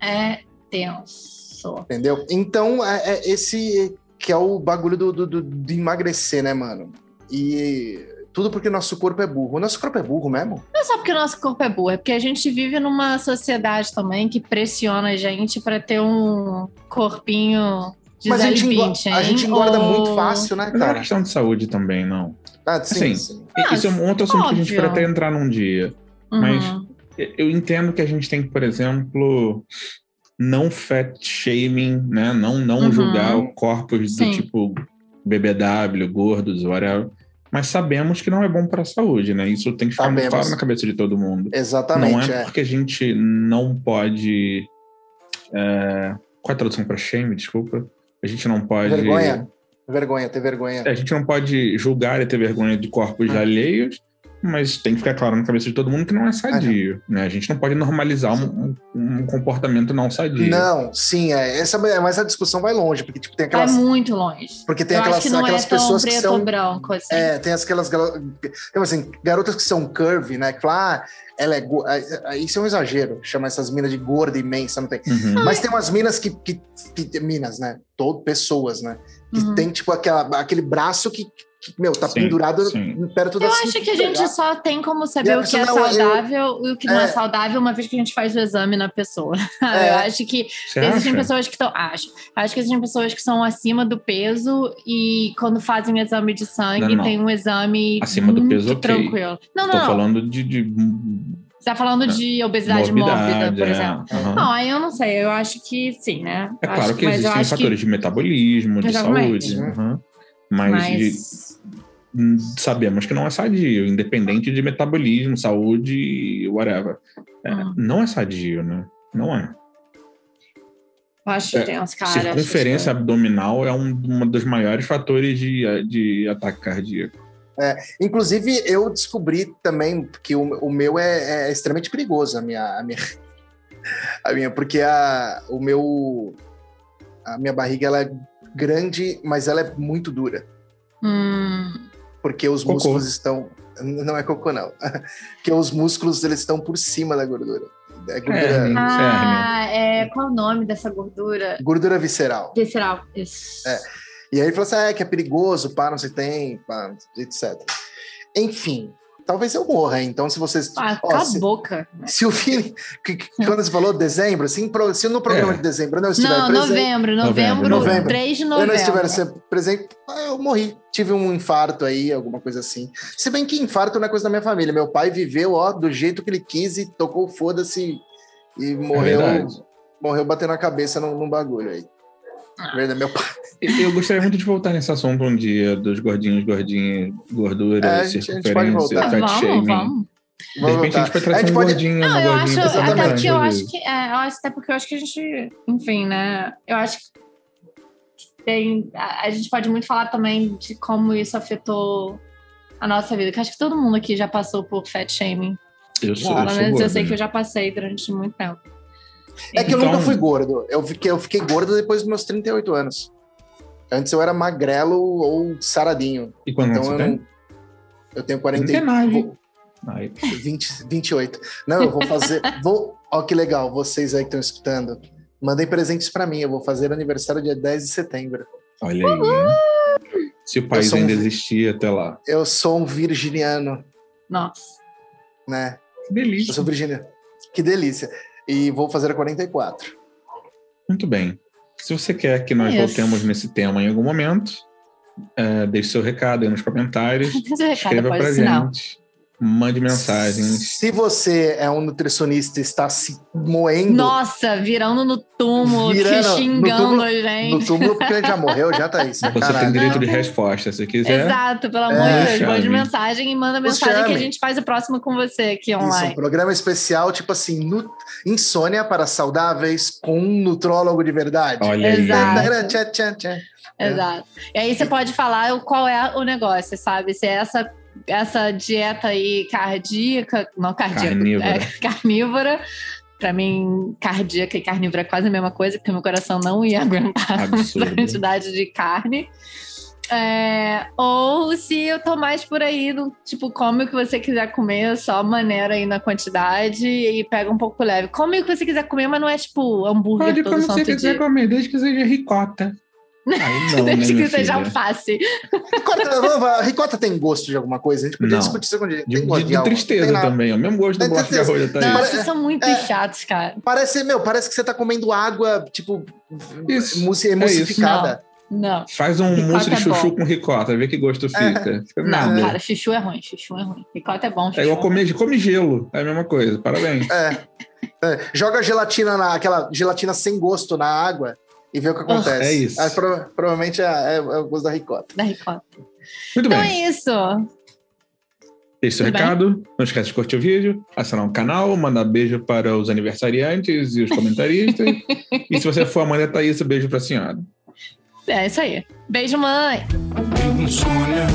É tenso. entendeu? Então, é, é esse que é o bagulho do, do, do- de emagrecer, né, mano? E tudo porque nosso corpo é burro. O nosso corpo é burro mesmo? Não é só porque o nosso corpo é burro, é porque a gente vive numa sociedade também que pressiona a gente pra ter um corpinho de Mas a gente, engo- 0,20, a gente engorda Ou- muito fácil, né, é cara? questão de saúde também, não. Ah, sim, Assim, sim. Isso é um outro assunto que a gente óbvio. pode até entrar num dia. Uhum. mas- Eu entendo que a gente tem que, por exemplo, não fat shaming, né? Não, não Uhum. julgar corpos do Sim. tipo BBW, gordos, whatever. Mas sabemos que não é bom para a saúde, né? Isso tem que ficar muito Sabemos. claro na cabeça de todo mundo. Exatamente. não é, é. porque a gente não pode. é, Qual é a tradução para shame? Desculpa. A gente não pode. Vergonha. Vergonha, ter vergonha. A gente não pode julgar e ter vergonha de corpos Ah. alheios, mas tem que ficar claro na cabeça de todo mundo que não é sadio. né? A gente não pode normalizar um, um- comportamento não sadio. Não, sim, é. Essa, mas a discussão vai longe, porque tipo, tem Vai aquelas. muito longe. Porque tem Eu aquelas, acho que não aquelas é tão pessoas que preto são. ou branco, assim. É, tem aquelas tem, assim, garotas que são curvy, né? Que falam, ah, ela é. go- ah, ah, Isso é um exagero, chamar essas minas de gorda imensa, não tem. Uhum. Mas tem umas minas que. que, que minas, né? Todo, pessoas, né? Que Uhum. tem, tipo, aquela, aquele braço que, que, meu, tá Sim, pendurado sim. perto da Eu acho que a gente tá? só tem como saber o que é não, eu- saudável e o que não é. É. saudável uma vez que a gente faz o exame na pessoa. É. Eu acho que Você existem acha? pessoas que estão. Acho. Acho que existem pessoas que são acima do peso e quando fazem o exame de sangue, Não, não. tem um exame. Acima do peso, ok. tranquilo. Não, Estou não. falando de, de Você tá falando de obesidade mórbida, por é, exemplo. aham. Não, aí eu não sei. Eu acho que sim, né? É Eu claro acho- que eu existem acho fatores de metabolismo, de Exatamente. saúde. Uhum. Mas, de- Mas. hum, sabemos que não é sadio, independente de metabolismo, saúde, whatever. É, Hum. Não é sadio, né? Não é. Eu acho É, tenso, cara. Circunferência acho abdominal é um, um dos maiores fatores de, de ataque cardíaco. É, inclusive, eu descobri também que o, o meu é, é, extremamente perigoso, a minha, a minha, a minha, porque a, o meu, a minha barriga ela é grande, mas ela é muito dura. Hum. Porque os Cocô. músculos estão, não é cocô não, porque os músculos eles estão por cima da gordura. É gordura, É, Isso Ah, é, qual o nome dessa gordura? gordura visceral. Visceral. Isso. É. E aí ele falou assim: ah, é que é perigoso, pá, não sei tem, pá, etc. Enfim, talvez eu morra. Então, se vocês. Ah, ó, cala se, a boca. se o Vini. que- que- quando você falou dezembro, assim, pro- se no programa É. de dezembro eu não estiver Não, presente. novembro, novembro, Novembro. 3 de Eu não novembro. estiver se- presente, ah, eu morri. Tive um infarto aí, alguma coisa assim. Se bem que infarto não é coisa da minha família. Meu pai viveu, ó, do jeito que ele quis e tocou foda-se e morreu, É morreu batendo a cabeça num, num bagulho aí. Ah. Verdade, meu pai. Eu eu gostaria muito de voltar nesse assunto um dia, dos gordinhos, gordinhas, gordura, É, a gente- a gente pode circunferência, fat vamos, shaming. vamos. De repente a gente vai trazer A gente um pode- gordinho, Não, eu acho, gordinha. até porque eu acho que, é, eu acho até porque eu acho que a gente, enfim, né? Eu acho que tem, a, a gente pode muito falar também de como isso afetou a nossa vida. Que eu acho que todo mundo aqui já passou por fat shaming. Eu sou, eu Pelo menos eu gordo, sei que eu né? já passei durante muito tempo. É que eu Então- nunca fui gordo. Eu fiquei, eu fiquei gordo depois dos meus 38 anos. Antes eu era magrelo ou saradinho. E quando Então você eu tem? não. Eu tenho 40, 39. vou- Ai, 20, 28. Não, eu vou fazer. vou, ó, que legal, vocês aí que estão escutando. Mandem presentes pra mim. Eu vou fazer aniversário dia 10 de setembro. olha aí. hein? Se o país um- ainda existir até lá. Eu sou um virginiano, Nossa. né? Que Eu delícia. sou virginiano. Que delícia. E vou fazer a 44. Muito bem. Se você quer que nós Isso. voltemos nesse tema em algum momento, é, deixe seu recado aí nos comentários. Recado Escreva pode pra gente. Mande mensagens. Se você é um nutricionista e está se moendo Nossa, virando no túmulo, Virando que no xingando túmulo- a no gente. túmulo, porque ele já morreu, já tá isso. Você tem direito de resposta. Se quiser, Exato, pelo amor É, de Deus. Mande mensagem e manda mensagem que a gente faz o próximo com você aqui Isso, um online. programa especial, tipo assim, nu- insônia para saudáveis com um nutrólogo de verdade. olha aí. Exato. Tchá, tchá, tchá. Exato. E aí você pode falar qual é o negócio, sabe? Se é essa, essa dieta aí cardíaca, não cardíaca, Carnívora. é carnívora. Pra mim, cardíaca e carnívora é quase a mesma coisa, porque meu coração não ia aguentar a quantidade de carne. É, ou se eu tô mais por aí, no, tipo, come o que você quiser comer, só maneira aí na quantidade e pega um pouco leve. Come o que você quiser comer, mas não é tipo hambúrguer Pode todo como você quiser dia. comer, desde que seja ricota. Aí não, né, Desde minha que seja alface. Ricota, ricota tem gosto de alguma coisa? A gente podia Não. discutir isso dia. De, Tem gosto de- de algo? tristeza Tem também. É o mesmo gosto do bosta de arroz da Não, vocês são muito é- chatos, cara. Parece, meu, parece que você tá comendo água, tipo, Isso, é emulsificada. Não. Faz um Ricota mousse de é chuchu bom. com ricota, vê que gosto fica. Fica Não, nada. cara, chuchu é ruim, chuchu é ruim. Ricota é bom, chuchu É igual comer, come gelo. É a mesma coisa. Parabéns. É. É. Joga gelatina na, aquela gelatina sem gosto na água e vê o que acontece. é isso. Ah, prova- provavelmente é, é- é o gosto da ricota. da ricota. Muito Então bem. é isso. Deixe seu bem. recado. Não esquece de curtir o vídeo, assinar o canal, mandar beijo para os aniversariantes e os comentaristas. e se você for a mãe da Thaís, beijo para a senhora. É isso aí. Beijo, mãe. Não sonha.